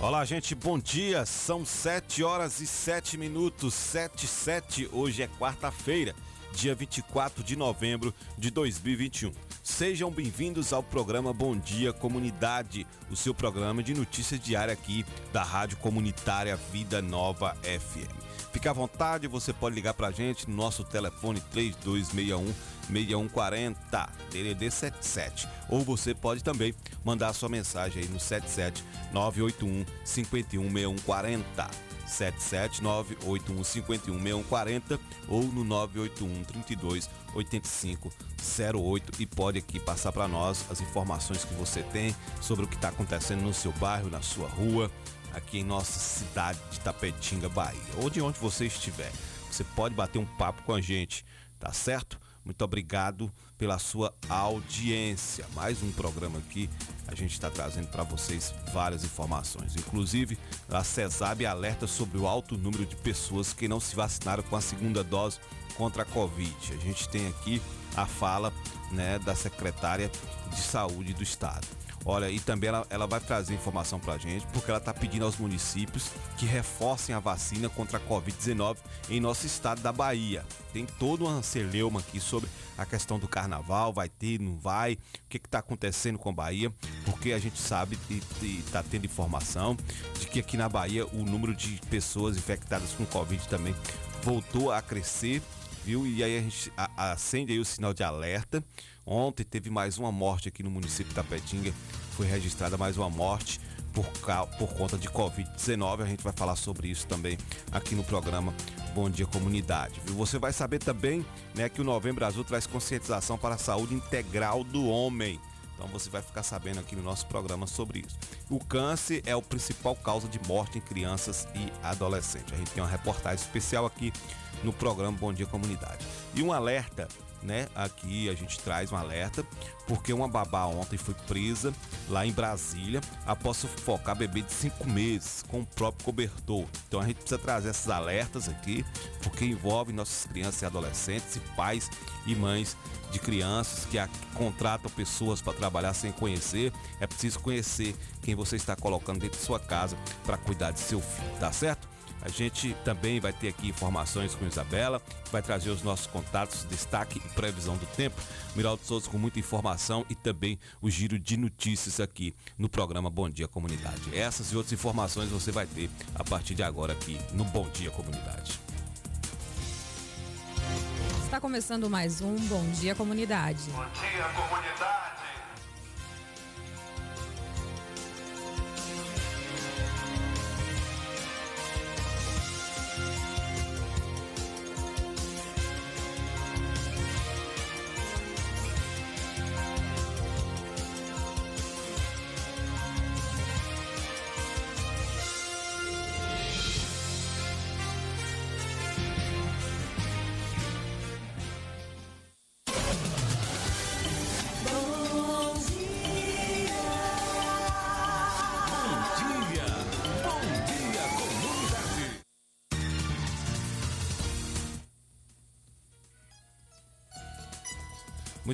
Olá, gente, bom dia. São 7 horas e 7 minutos, 7 e 7. Hoje é quarta-feira, dia 24 de novembro de 2021. Sejam bem-vindos ao programa Bom Dia Comunidade, o seu programa de notícias diária aqui da Rádio Comunitária Vida Nova FM. Fique à vontade, você pode ligar pra gente no nosso telefone 3261 6140 DDD 77 ou você pode também mandar sua mensagem aí no 77 981 51 6140 77 981 51 6140 ou no 981 32 85 08 e pode aqui passar para nós as informações que você tem sobre o que está acontecendo no seu bairro, na sua rua, aqui em nossa cidade de Tapetinga, Bahia, ou de onde você estiver. Você pode bater um papo com a gente, tá certo? Muito obrigado pela sua audiência. Mais um programa aqui. A gente está trazendo para vocês várias informações. Inclusive, a CESAB alerta sobre o alto número de pessoas que não se vacinaram com a segunda dose contra a Covid. A gente tem aqui a fala né, da secretária de saúde do estado. Olha, e também ela, ela vai trazer informação para a gente, porque ela está pedindo aos municípios que reforcem a vacina contra a Covid-19 em nosso estado da Bahia. Tem todo um celeuma aqui sobre a questão do carnaval, vai ter, não vai, o que está acontecendo com a Bahia, porque a gente sabe e está tendo informação de que aqui na Bahia o número de pessoas infectadas com Covid também voltou a crescer viu? E aí a gente acende aí o sinal de alerta. Ontem teve mais uma morte aqui no município da Petinga. Foi registrada mais uma morte por, por conta de Covid-19. A gente vai falar sobre isso também aqui no programa Bom Dia Comunidade. Você vai saber também né, que o Novembro Azul traz conscientização para a saúde integral do homem. Então você vai ficar sabendo aqui no nosso programa sobre isso. O câncer é o principal causa de morte em crianças e adolescentes. A gente tem uma reportagem especial aqui no programa Bom Dia Comunidade. E um alerta, né? Aqui a gente traz um alerta, porque uma babá ontem foi presa lá em Brasília após sufocar bebê de 5 meses com o próprio cobertor. Então a gente precisa trazer esses alertas aqui, porque envolve nossas crianças e adolescentes e pais e mães de crianças que contratam pessoas para trabalhar sem conhecer. É preciso conhecer quem você está colocando dentro de sua casa para cuidar de seu filho, tá certo? A gente também vai ter aqui informações com Isabela, vai trazer os nossos contatos, destaque e previsão do tempo. Miraldo Souza com muita informação e também o giro de notícias aqui no programa Bom Dia Comunidade. Essas e outras informações você vai ter a partir de agora aqui no Bom Dia Comunidade. Está começando mais um Bom Dia Comunidade. Bom dia, comunidade.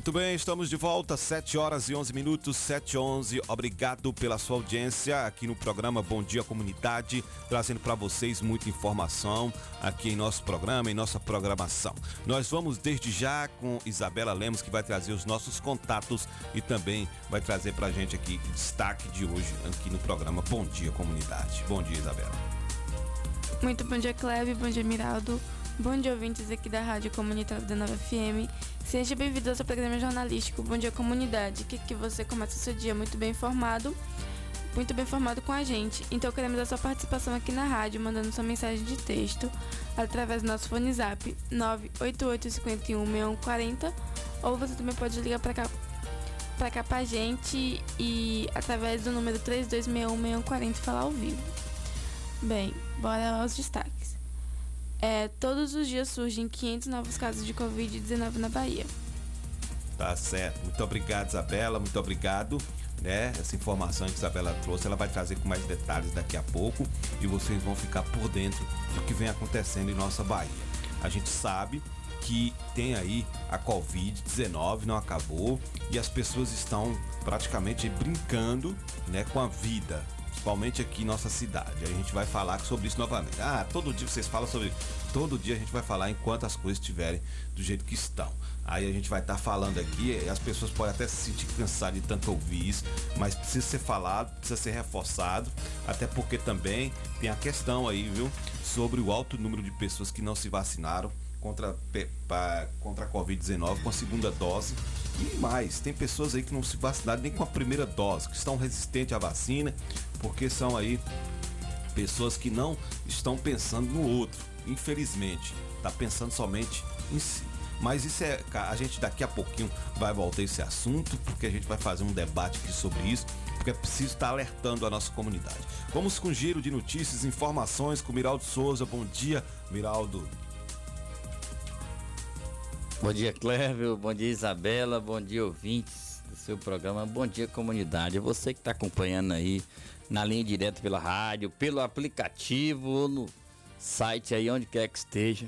Muito bem, estamos de volta, 7 horas e 11 minutos, 7 e 11. Obrigado pela sua audiência aqui no programa Bom Dia Comunidade, trazendo para vocês muita informação aqui em nosso programa, em nossa programação. Nós vamos desde já com Isabela Lemos, que vai trazer os nossos contatos e também vai trazer para a gente aqui o destaque de hoje aqui no programa Bom Dia Comunidade. Bom dia, Isabela. Muito bom dia, Cleve, bom dia, Miraldo. Bom dia, ouvintes aqui da Rádio Comunitária da Nova FM. Seja bem-vindo ao seu programa jornalístico Bom Dia Comunidade, que, que você começa o seu dia muito bem informado, muito bem informado com a gente. Então queremos a sua participação aqui na rádio, mandando sua mensagem de texto através do nosso fone zap 988516140 ou você também pode ligar para cá para cá pra gente e através do número 32616140 falar ao vivo. Bem, bora aos destaques. É, todos os dias surgem 500 novos casos de Covid-19 na Bahia. Tá certo. Muito obrigado, Isabela. Muito obrigado. Né? Essa informação que a Isabela trouxe, ela vai trazer com mais detalhes daqui a pouco e vocês vão ficar por dentro do que vem acontecendo em nossa Bahia. A gente sabe que tem aí a Covid-19, não acabou, e as pessoas estão praticamente brincando né, com a vida, principalmente aqui em nossa cidade. A gente vai falar sobre isso novamente. Ah, todo dia vocês falam sobre. Todo dia a gente vai falar enquanto as coisas estiverem do jeito que estão. Aí a gente vai estar tá falando aqui, as pessoas podem até se sentir cansadas de tanto ouvir isso, mas precisa ser falado, precisa ser reforçado, até porque também tem a questão aí, viu, sobre o alto número de pessoas que não se vacinaram contra, contra a Covid-19 com a segunda dose. E mais, tem pessoas aí que não se vacinaram nem com a primeira dose, que estão resistentes à vacina, porque são aí pessoas que não estão pensando no outro. Infelizmente, está pensando somente em si. Mas isso é. A gente daqui a pouquinho vai voltar esse assunto, porque a gente vai fazer um debate aqui sobre isso, porque é preciso estar alertando a nossa comunidade. Vamos com giro de notícias, informações com Miraldo Souza. Bom dia, Miraldo. Bom dia, Clévio. Bom dia, Isabela. Bom dia, ouvintes do seu programa. Bom dia, comunidade. Você que está acompanhando aí na linha direta pela rádio, pelo aplicativo, no site aí, onde quer que esteja.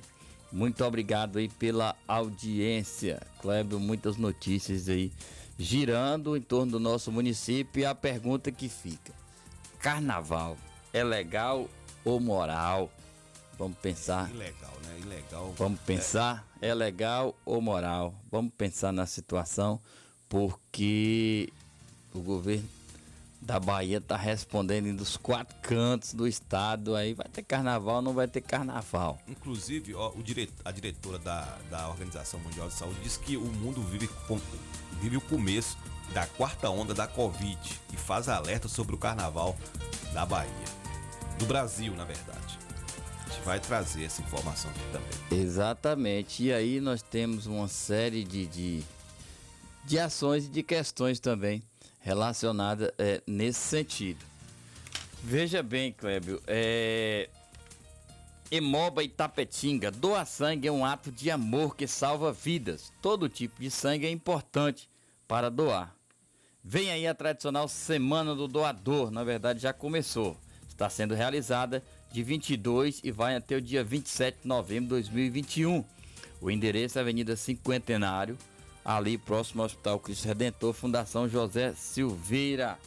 Muito obrigado aí pela audiência. Cléber, muitas notícias aí girando em torno do nosso município e a pergunta que fica: Carnaval é legal ou moral? Vamos pensar. Ilegal, né? Ilegal. Vamos pensar, é, é legal ou moral? Vamos pensar na situação, porque o governo da Bahia tá respondendo dos quatro cantos do estado. Aí vai ter carnaval, não vai ter carnaval. Inclusive, ó, o dire... a diretora da, da Organização Mundial de Saúde disse que o mundo vive, vive o começo da quarta onda da Covid e faz alerta sobre o carnaval da Bahia. Do Brasil, na verdade. A gente vai trazer essa informação aqui também. Exatamente. E aí nós temos uma série de, de, de ações e de questões também relacionada é, nesse sentido. Veja bem, Clébio, é... Emoba e Tapetinga, doar sangue é um ato de amor que salva vidas. Todo tipo de sangue é importante para doar. Vem aí a tradicional Semana do Doador, na verdade já começou. Está sendo realizada de 22 e vai até o dia 27 de novembro de 2021. O endereço é Avenida Cinquentenário, ali próximo ao Hospital Cristo Redentor, Fundação José Silveira.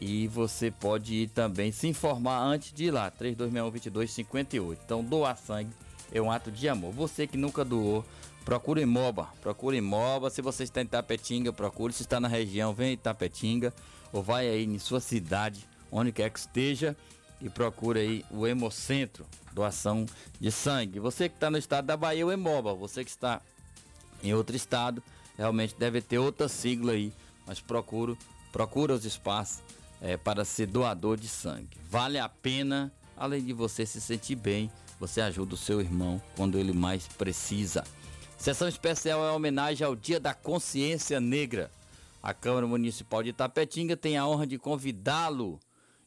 E você pode ir também se informar antes de ir lá, 3261-2258. Então, doar sangue é um ato de amor. Você que nunca doou, procure Imoba. Procure Imoba. Se você está em Tapetinga, procure. Se está na região, vem em Tapetinga. Ou vai aí em sua cidade, onde quer que esteja. E procure aí o Hemocentro, doação de sangue. Você que está no estado da Bahia, o Hemoba. Você que está em outro estado, realmente deve ter outra sigla aí, mas procuro, procura os espaços é, para ser doador de sangue. Vale a pena, além de você se sentir bem, você ajuda o seu irmão quando ele mais precisa. Sessão especial é homenagem ao Dia da Consciência Negra. A Câmara Municipal de Tapetinga tem a honra de convidá-lo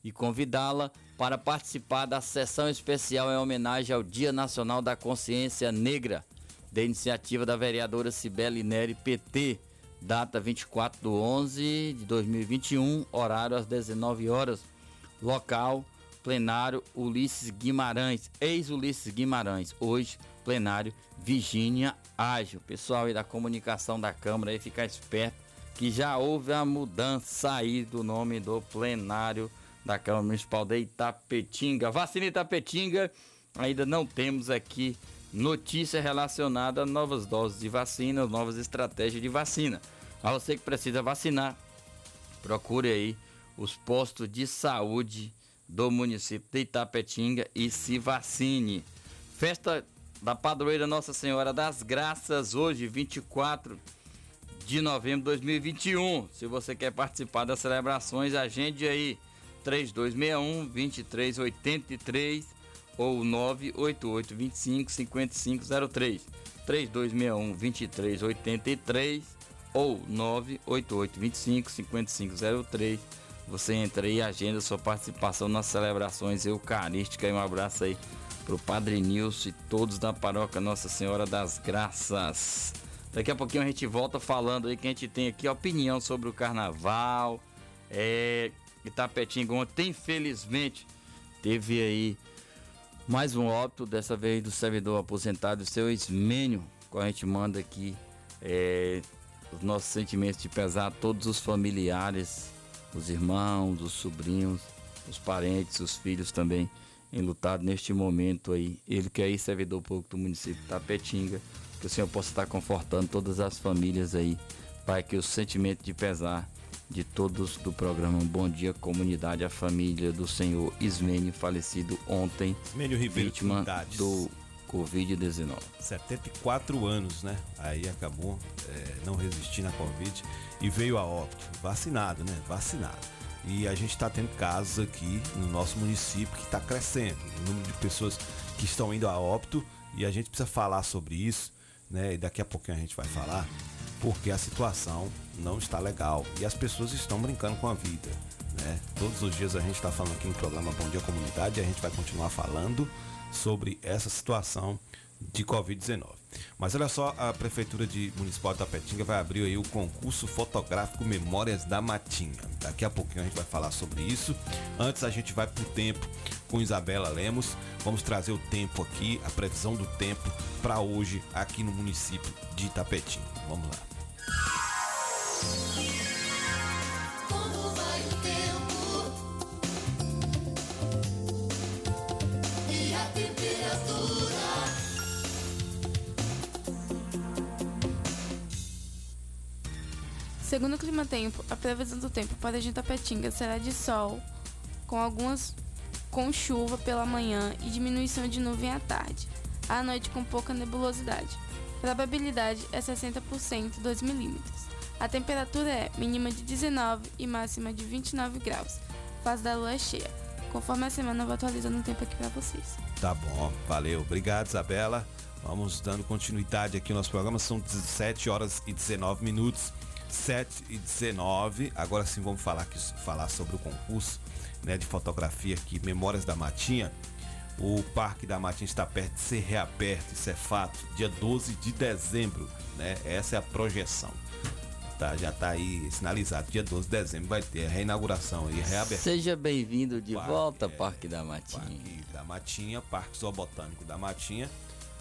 e convidá-la para participar da sessão especial em homenagem ao Dia Nacional da Consciência Negra da iniciativa da vereadora Cibele Neri, PT, data 24 de 11 de 2021, horário às 19 horas, local plenário Ulisses Guimarães, ex-Ulisses Guimarães, hoje plenário Virgínia Ágil. Pessoal aí da comunicação da Câmara aí ficar esperto que já houve a mudança aí do nome do plenário da Câmara Municipal de Itapetinga. Vacina Itapetinga, ainda não temos aqui notícia relacionada a novas doses de vacina, novas estratégias de vacina. A você que precisa vacinar, procure aí os postos de saúde do município de Itapetinga e se vacine. Festa da Padroeira Nossa Senhora das Graças, hoje, 24 de novembro de 2021. Se você quer participar das celebrações, agende aí 3261 2383 ou 988 25 5503 3261 2383 ou 988 25 5503 você entra aí e agenda sua participação nas celebrações eucarísticas e um abraço aí pro Padre Nilson e todos da paróquia Nossa Senhora das Graças. Daqui a pouquinho a gente volta falando aí que a gente tem aqui opinião sobre o carnaval. É, Itapetinga ontem, infelizmente, teve aí mais um óbito, dessa vez do servidor aposentado, seu Ismênio, qual a gente manda aqui é, os nossos sentimentos de pesar a todos os familiares, os irmãos, os sobrinhos, os parentes, os filhos também enlutados neste momento aí. Ele que é servidor público do município de Tapetinga, que o Senhor possa estar confortando todas as famílias aí, para que o sentimento de pesar de todos do programa Bom Dia Comunidade, a família do senhor Ismênio, falecido ontem, Ismênio Ribeiro vítima do Covid-19. 74 anos, né? Aí acabou é, não resistindo à Covid e veio a óbito. Vacinado, né? Vacinado. E a gente está tendo casos aqui no nosso município que está crescendo. O número de pessoas que estão indo a óbito e a gente precisa falar sobre isso, né? E daqui a pouquinho a gente vai falar, porque a situação não está legal e as pessoas estão brincando com a vida, né? Todos os dias a gente está falando aqui no programa Bom Dia Comunidade e a gente vai continuar falando sobre essa situação de Covid-19. Mas olha só, a Prefeitura de Municipal de Tapetinga vai abrir aí o concurso fotográfico Memórias da Matinha. Daqui a pouquinho a gente vai falar sobre isso. Antes a gente vai pro tempo com Isabela Lemos. Vamos trazer o tempo aqui, a previsão do tempo para hoje aqui no município de Itapetinga. Vamos lá. Segundo o Clima Tempo, a previsão do tempo para Tapetinga será de sol, com algumas com chuva pela manhã e diminuição de nuvem à tarde. À noite com pouca nebulosidade. Probabilidade é 60%, 2 milímetros. A temperatura é mínima de 19 e máxima de 29 graus. Fase da lua é cheia. Conforme a semana eu vou atualizando o tempo aqui para vocês. Tá bom, valeu. Obrigado, Isabela. Vamos dando continuidade aqui no nosso programa. São 17 horas e 19 minutos. 7 e 19. Agora sim vamos falar, aqui, falar sobre o concurso né, de fotografia aqui, Memórias da Matinha. O Parque da Matinha está perto de ser reaberto, isso é fato, dia 12 de dezembro, né? Essa é a projeção. Tá, já tá aí sinalizado, dia 12 de dezembro vai ter a reinauguração e reabertura. Seja bem-vindo de Parque, volta, é, Parque da Matinha. Parque da Matinha, Parque Zoobotânico da Matinha.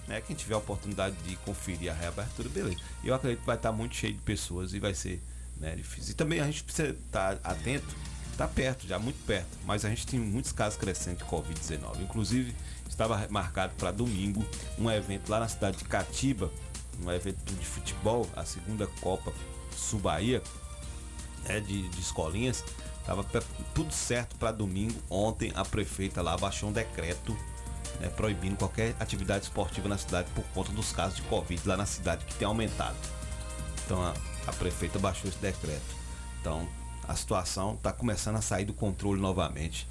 Né? Quem tiver a oportunidade de conferir a reabertura, beleza. Eu acredito que vai estar muito cheio de pessoas e vai ser né, difícil. E também a gente precisa estar atento, está perto, já muito perto, mas a gente tem muitos casos crescentes de Covid-19. Inclusive, estava marcado para domingo um evento lá na cidade de Catiba, um evento de futebol, a segunda Copa Sul Bahia, né, de, de escolinhas. Tava tudo certo para domingo. Ontem a prefeita lá baixou um decreto né, proibindo qualquer atividade esportiva na cidade por conta dos casos de Covid lá na cidade que tem aumentado. Então a, a prefeita baixou esse decreto. Então a situação está começando a sair do controle novamente.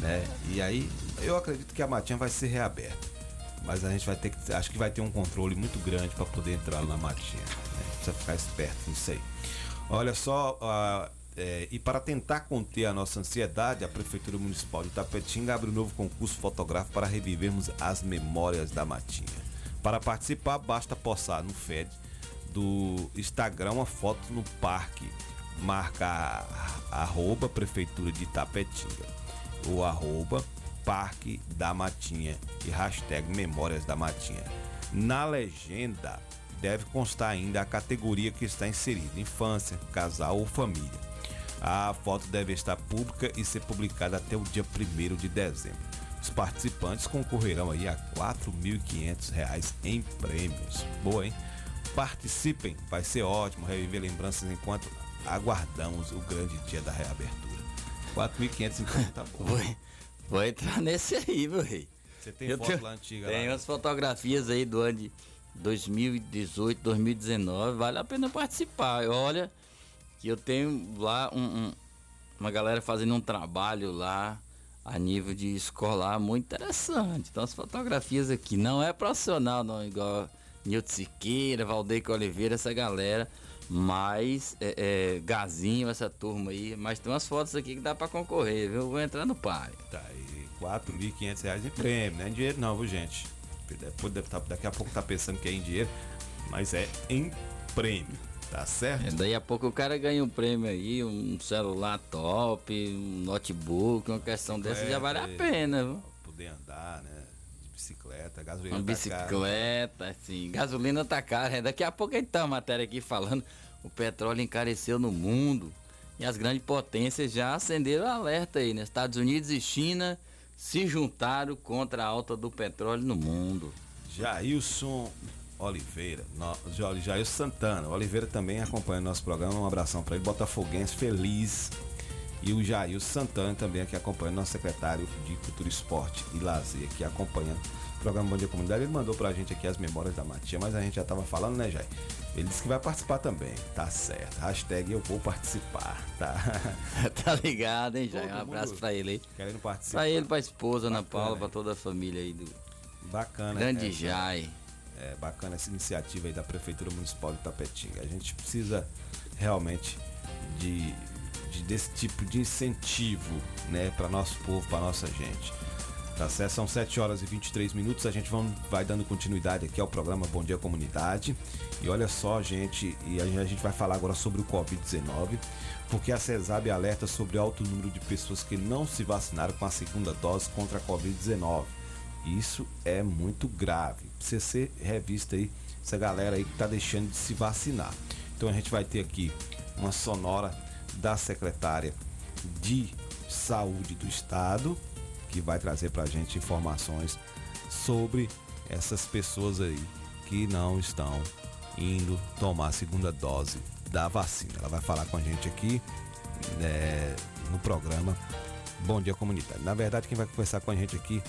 Né? E aí eu acredito que a Matinha vai ser reaberta. Mas a gente vai ter que. Acho que vai ter um controle muito grande para poder entrar na Matinha. Né? Precisa ficar esperto nisso aí. Olha só, ah, é, e para tentar conter a nossa ansiedade, a Prefeitura Municipal de Tapetinga abre um novo concurso fotográfico para revivermos as memórias da Matinha. Para participar, basta postar no FED do Instagram uma foto no parque. Marca arroba Prefeitura de Tapetinga. O arroba Parque da Matinha e hashtag Memórias da Matinha. Na legenda deve constar ainda a categoria que está inserida: infância, casal ou família. A foto deve estar pública e ser publicada até o dia 1 de dezembro. Os participantes concorrerão aí a 4.500 reais em prêmios. Boa, hein? Participem, vai ser ótimo reviver lembranças enquanto aguardamos o grande dia da reabertura. 4.500 então tá bom. Vou, vou entrar nesse aí, meu rei. Você tem Eu foto tenho- lá antiga Tem lá? umas fotografias aí do ano de 2018, 2019. Vale a pena participar. Olha, que eu tenho lá um- um- uma galera fazendo um trabalho lá a nível de escolar muito interessante. Então as fotografias aqui não é profissional, não, igual Nilton Siqueira, Valdeir Oliveira, essa galera. Mas é, é, Gazinho, essa turma aí. Mas tem umas fotos aqui que dá pra concorrer, viu? Vou entrar no pai. Tá aí, 4.500 reais em prêmio, não é em dinheiro não, viu gente? Tá- daqui a pouco tá pensando que é em dinheiro, mas é em prêmio, tá certo? É, daí a pouco o cara ganha um prêmio aí, um celular top, um notebook, uma questão dessa já vale a pena, viu? Poder andar, né? De bicicleta, gasolina Uma tá cara. bicicleta, assim, gasolina tá cara. né? Daqui a pouco a gente tá uma matéria aqui falando, o petróleo encareceu no mundo. E as grandes potências já acenderam alerta aí, né? Estados Unidos e China se juntaram contra a alta do petróleo no mundo. Jailson Oliveira, no, Ja- Jailson Santana. O Oliveira também acompanha o nosso programa. Um abração para ele. Botafoguense feliz. E o Jair Santana também aqui acompanhando, nosso secretário de Cultura, Esporte e Lazer, aqui acompanhando o programa Bom Dia Comunidade. Ele mandou pra gente aqui as memórias da Matia, mas a gente já tava falando, né, Jair? Ele disse que vai participar também. Tá certo. Hashtag eu vou participar, tá? tá ligado, hein, Jair? Um abraço pra ele aí. Querendo participar. Pra ele, pra esposa, Ana Paula, pra toda a família aí do Bacana. Grande essa- Jai. É bacana essa iniciativa aí da Prefeitura Municipal de Tapetinga. A gente precisa realmente de, de desse tipo de incentivo, né, para nosso povo, para nossa gente. Tá certo? São 7 horas e 23 minutos. A gente vão, vai dando continuidade aqui ao programa Bom Dia Comunidade. E olha só, gente, e a gente- a gente vai falar agora sobre o Covid-19, porque a CESAB alerta sobre alto número de pessoas que não se vacinaram com a segunda dose contra a Covid-19. Isso é muito grave. Precisa ser revista aí essa galera aí que tá deixando de se vacinar. Então a gente vai ter aqui uma sonora da secretária de Saúde do Estado, que vai trazer pra gente informações sobre essas pessoas aí que não estão indo tomar a segunda dose da vacina. Ela vai falar com a gente aqui né, no programa Bom Dia Comunitário. Na verdade, quem vai conversar com a gente aqui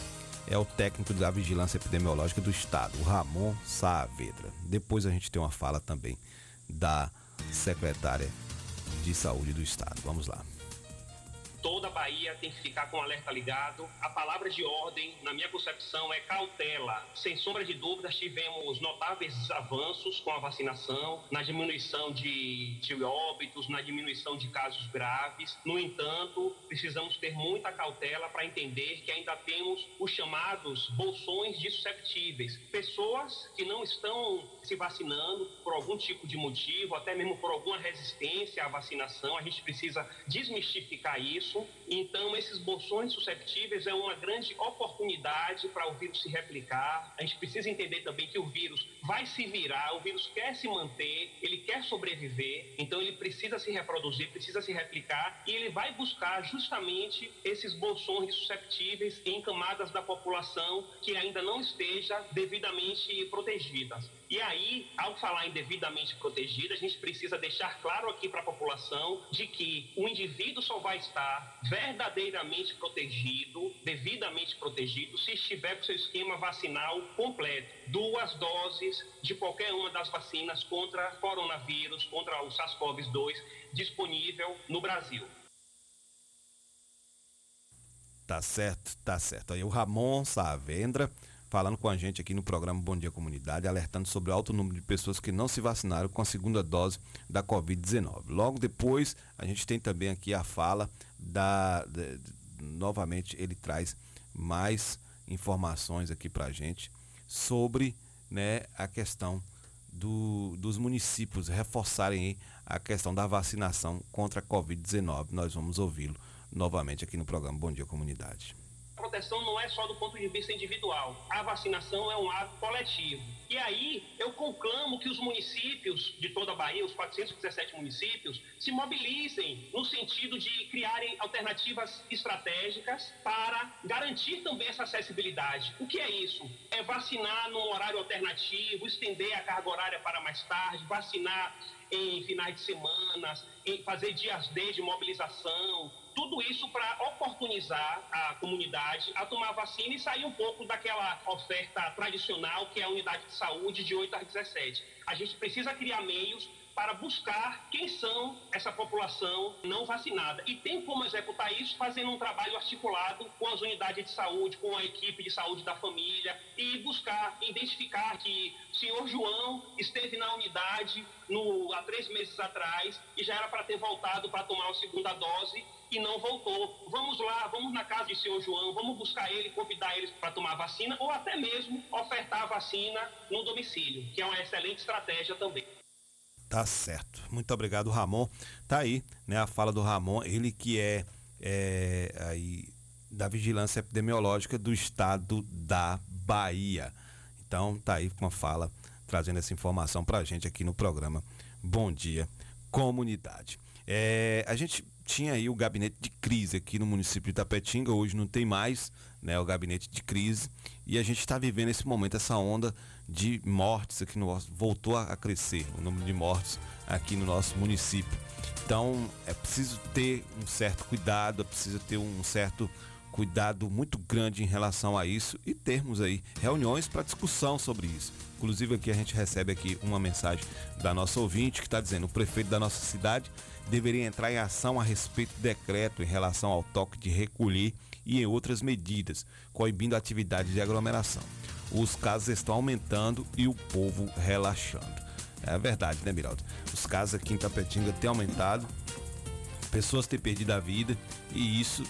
é o técnico da Vigilância Epidemiológica do Estado, o Ramon Saavedra. Depois a gente tem uma fala também da secretária de Saúde do Estado. Vamos lá. Toda a Bahia tem que ficar com o alerta ligado. A palavra de ordem, na minha concepção, é cautela. Sem sombra de dúvidas, tivemos notáveis avanços com a vacinação, na diminuição de, de óbitos, na diminuição de casos graves. No entanto, precisamos ter muita cautela para entender que ainda temos os chamados bolsões de susceptíveis. Pessoas que não estão se vacinando por algum tipo de motivo, até mesmo por alguma resistência à vacinação. A gente precisa desmistificar isso. Então, esses bolsões susceptíveis é uma grande oportunidade para o vírus se replicar. A gente precisa entender também que o vírus vai se virar, o vírus quer se manter, ele quer sobreviver, então ele precisa se reproduzir, precisa se replicar e ele vai buscar justamente esses bolsões susceptíveis em camadas da população que ainda não esteja devidamente protegidas. E aí, ao falar em devidamente protegida, a gente precisa deixar claro aqui para a população de que o indivíduo só vai estar verdadeiramente protegido, devidamente protegido, se estiver com seu esquema vacinal completo. Duas doses de qualquer uma das vacinas contra coronavírus, contra o SARS-CoV-2, disponível no Brasil. Tá certo, tá certo. Aí o Ramon Saavedra falando com a gente aqui no programa Bom Dia Comunidade, alertando sobre o alto número de pessoas que não se vacinaram com a segunda dose da Covid-19. Logo depois, a gente tem também aqui a fala da. de- novamente, ele traz mais informações aqui pra gente sobre né, a questão do- dos municípios reforçarem a questão da vacinação contra a Covid-19. Nós vamos ouvi-lo novamente aqui no programa Bom Dia Comunidade. Proteção não é só do ponto de vista individual. A vacinação é um ato coletivo. E aí eu conclamo que os municípios de toda a Bahia, os 417 municípios, se mobilizem no sentido de criarem alternativas estratégicas para garantir também essa acessibilidade. O que é isso? É vacinar num horário alternativo, estender a carga horária para mais tarde, vacinar em finais de semanas, em fazer dias D de mobilização, tudo isso para oportunizar a comunidade a tomar vacina e sair um pouco daquela oferta tradicional que é a unidade de saúde de 8 às 17. A gente precisa criar meios para buscar quem são essa população não vacinada. E tem como executar isso fazendo um trabalho articulado com as unidades de saúde, com a equipe de saúde da família e buscar identificar que o senhor João esteve na unidade no, há três meses atrás e já era para ter voltado para tomar a segunda dose e não voltou. Vamos lá, vamos na casa de senhor João, vamos buscar ele, convidar eles para tomar a vacina ou até mesmo ofertar a vacina no domicílio, que é uma excelente estratégia também. Tá certo. Muito obrigado, Ramon. Tá aí, né, a fala do Ramon, ele que é, é, aí da Vigilância Epidemiológica do Estado da Bahia. Então, tá aí com uma fala trazendo essa informação pra gente aqui no programa Bom Dia Comunidade. É, a gente tinha aí o gabinete de crise aqui no município de Itapetinga, hoje não tem mais né, o gabinete de crise e a gente está vivendo esse momento, essa onda de mortes aqui no nosso, voltou a crescer o número de mortes aqui no nosso município. Então é preciso ter um certo cuidado, é preciso ter um certo cuidado muito grande em relação a isso e termos aí reuniões para discussão sobre isso. Inclusive aqui a gente recebe aqui uma mensagem da nossa ouvinte que está dizendo o prefeito da nossa cidade deveria entrar em ação a respeito do decreto em relação ao toque de recolher e em outras medidas, coibindo a atividade de aglomeração. Os casos estão aumentando e o povo relaxando. É verdade, né, Miraldo? Os casos aqui em Tapetinga têm aumentado, pessoas têm perdido a vida e isso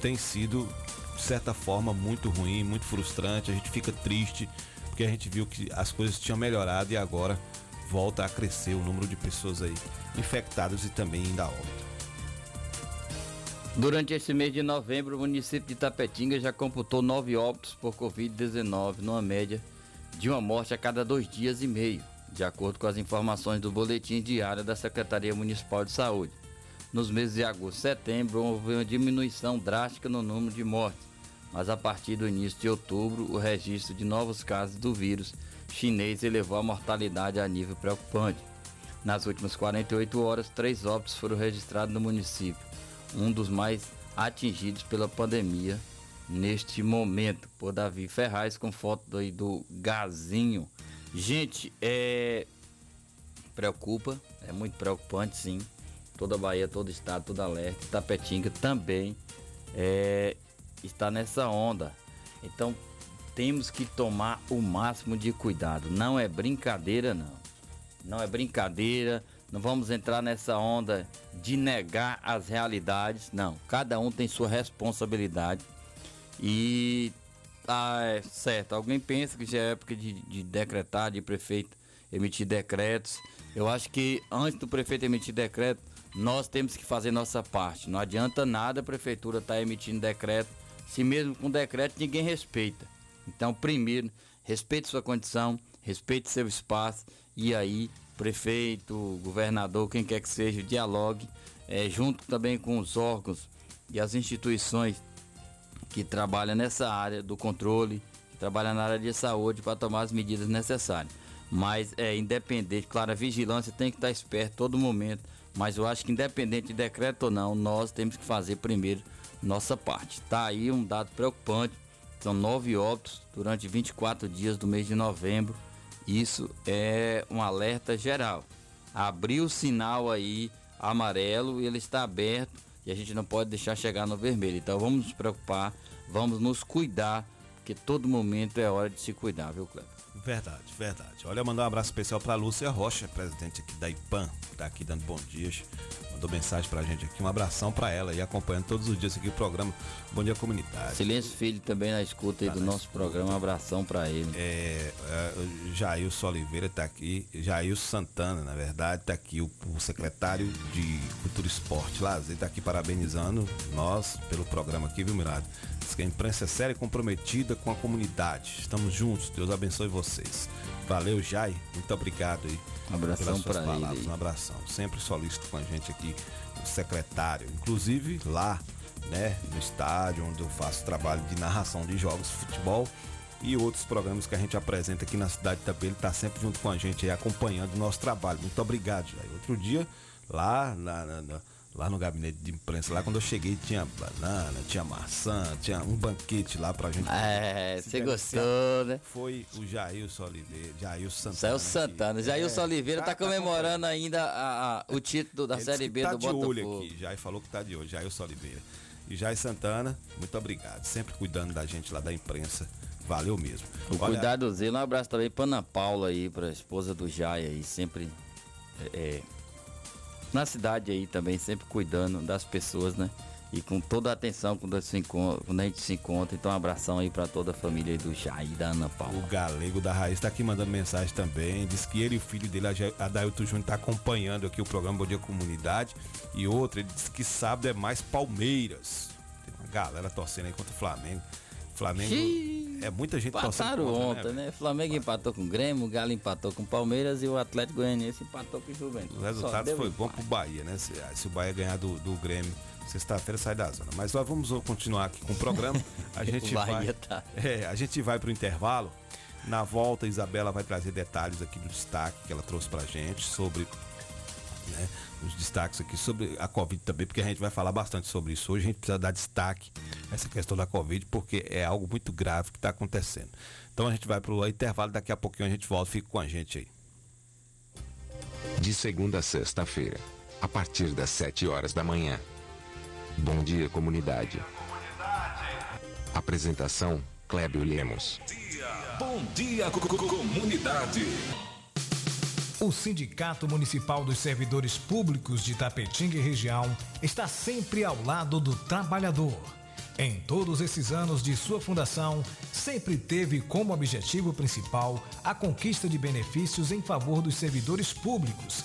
tem sido, de certa forma, muito ruim, muito frustrante. A gente fica triste porque a gente viu que as coisas tinham melhorado e agora volta a crescer o número de pessoas aí infectadas e também ainda óbito. Durante esse mês de novembro, o município de Tapetinga já computou nove óbitos por Covid-19, numa média de uma morte a cada dois dias e meio, de acordo com as informações do boletim diário da Secretaria Municipal de Saúde. Nos meses de agosto e setembro houve uma diminuição drástica no número de mortes, mas a partir do início de outubro o registro de novos casos do vírus chinês elevou a mortalidade a nível preocupante. Nas últimas 48 horas, três óbitos foram registrados no município, um dos mais atingidos pela pandemia neste momento, por Davi Ferraz, com foto aí do gazinho. Gente, é. Preocupa, é muito preocupante sim toda Bahia, todo estado, todo alerta. Tapetinga também é, está nessa onda. Então temos que tomar o máximo de cuidado. Não é brincadeira, não. Não é brincadeira. Não vamos entrar nessa onda de negar as realidades. Não. Cada um tem sua responsabilidade. E ah, é certo. Alguém pensa que já é época de, de decretar, de prefeito emitir decretos. Eu acho que antes do prefeito emitir decreto, nós temos que fazer nossa parte. Não adianta nada a prefeitura estar tá emitindo decreto, se mesmo com decreto ninguém respeita. Então, primeiro, respeite sua condição, respeite seu espaço e aí, prefeito, governador, quem quer que seja, dialogue é, junto também com os órgãos e as instituições que trabalham nessa área do controle, que trabalham na área de saúde para tomar as medidas necessárias. Mas é independente, claro, a vigilância tem que estar esperto todo momento mas eu acho que independente de decreto ou não, nós temos que fazer primeiro nossa parte. Tá aí um dado preocupante. São nove óbitos durante 24 dias do mês de novembro. Isso é um alerta geral. Abriu o sinal aí amarelo e ele está aberto e a gente não pode deixar chegar no vermelho. Então vamos nos preocupar, vamos nos cuidar, porque todo momento é hora de se cuidar, viu, Cleber? Verdade, verdade. Olha, mandar um abraço especial para Lúcia Rocha, presidente aqui da que tá aqui dando bom dias. Mandou mensagem pra gente aqui, um abração para ela e acompanhando todos os dias aqui o programa Bom Dia Comunidade. Silêncio Filho também na escuta aí tá do nosso escuta. programa, um abração para ele. É, é, Jailson Oliveira tá aqui, Jailson Santana, na verdade, tá aqui o, o secretário de Cultura e Esporte, Lazer, tá aqui parabenizando nós pelo programa aqui, viu, Mirado? Diz que a imprensa é séria e comprometida com a comunidade. Estamos juntos, Deus abençoe vocês. Valeu, Jai. Muito obrigado aí. Um abração para ele. Um abração. Sempre solícito com a gente aqui, o secretário. Inclusive lá, né, no estádio, onde eu faço trabalho de narração de jogos de futebol e outros programas que a gente apresenta aqui na cidade também. Ele está sempre junto com a gente aí, acompanhando o nosso trabalho. Muito obrigado, Jai. Outro dia, lá na, na, na lá no gabinete de imprensa. Lá quando eu cheguei tinha banana, tinha maçã, tinha um banquete lá pra gente. É, você gostou, né? Foi o Jailson Oliveira, Jailson Santana. Jailson Santana. Que, Jailson é, Oliveira tá, tá comemorando tá ainda a, a, o título da Ele Série B tá do de Botafogo. olho aqui, Jair falou que tá de olho, Jailson Oliveira. E Jair Santana, muito obrigado. Sempre cuidando da gente lá da imprensa. Valeu mesmo. O Olha... cuidado Zelo, um abraço também pra Ana Paula aí, pra esposa do Jair aí, sempre é, é na cidade aí também, sempre cuidando das pessoas, né? E com toda a atenção quando, se encontra, quando a gente se encontra. Então, um abração aí para toda a família do Jair da Ana Paula. O Galego da Raiz tá aqui mandando mensagem também. Diz que ele e o filho dele, Adailton Júnior, tá acompanhando aqui o programa Bom Dia Comunidade. E outra, ele disse que sábado é mais Palmeiras. Tem uma galera torcendo aí contra o Flamengo. Flamengo. É muita gente Empataram torcendo ontem, contra, né? Flamengo empatou com o Grêmio, o Galo empatou com o Palmeiras e o Atlético Goianiense empatou com o Juventus. O resultado foi bom empate. pro Bahia, né? Se, se o Bahia ganhar do, do Grêmio, sexta-feira sai da zona. Mas nós vamos continuar aqui com o programa. A gente O vai. tá. É, a gente vai pro intervalo. Na volta, a Isabela vai trazer detalhes aqui do destaque que ela trouxe pra gente sobre né, os destaques aqui sobre a Covid também, porque a gente vai falar bastante sobre isso. Hoje a gente precisa dar destaque a essa questão da Covid, porque é algo muito grave que está acontecendo. Então a gente vai pro intervalo, daqui a pouquinho a gente volta. Fica com a gente aí. De segunda a sexta-feira, a partir das 7 horas da manhã. Bom dia, comunidade. Apresentação: Clébio Lemos. Bom dia, co- co- comunidade. O Sindicato Municipal dos Servidores Públicos de Tapetinga e região está sempre ao lado do trabalhador. Em todos esses anos de sua fundação, sempre teve como objetivo principal a conquista de benefícios em favor dos servidores públicos.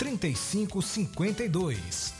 3552.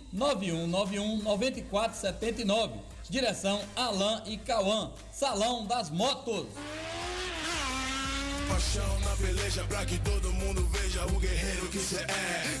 9191-9479. Direção Alain e Cauã. Salão das Motos. Paixão na peleja pra que todo mundo veja o guerreiro que cê é.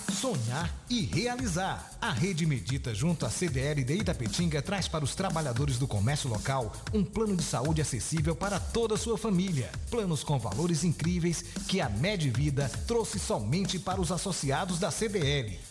Sonhar e realizar. A Rede Medita, junto à CDL de Itapetinga, traz para os trabalhadores do comércio local um plano de saúde acessível para toda a sua família. Planos com valores incríveis que a Medvida trouxe somente para os associados da CDL.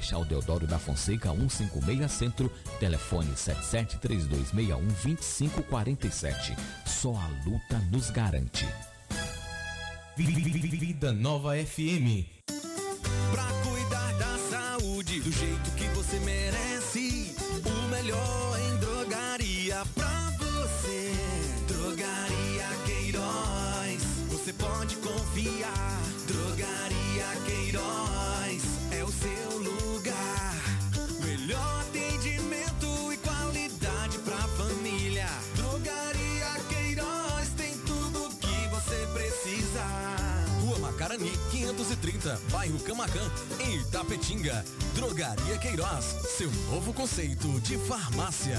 Marechal Deodoro da Fonseca 156 Centro, telefone 7732612547. Só a luta nos garante. Vida Nova FM. Pra cuidar da saúde do jeito que Camacan, em Itapetinga. Drogaria Queiroz, seu novo conceito de farmácia.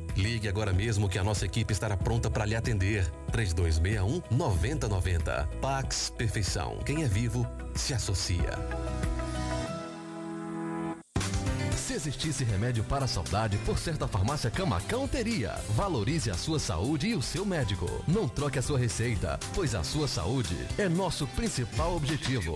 Ligue agora mesmo que a nossa equipe estará pronta para lhe atender. 3261 9090. Pax Perfeição. Quem é vivo se associa. Se existisse remédio para a saudade, por certa farmácia Camacão teria. Valorize a sua saúde e o seu médico. Não troque a sua receita, pois a sua saúde é nosso principal objetivo.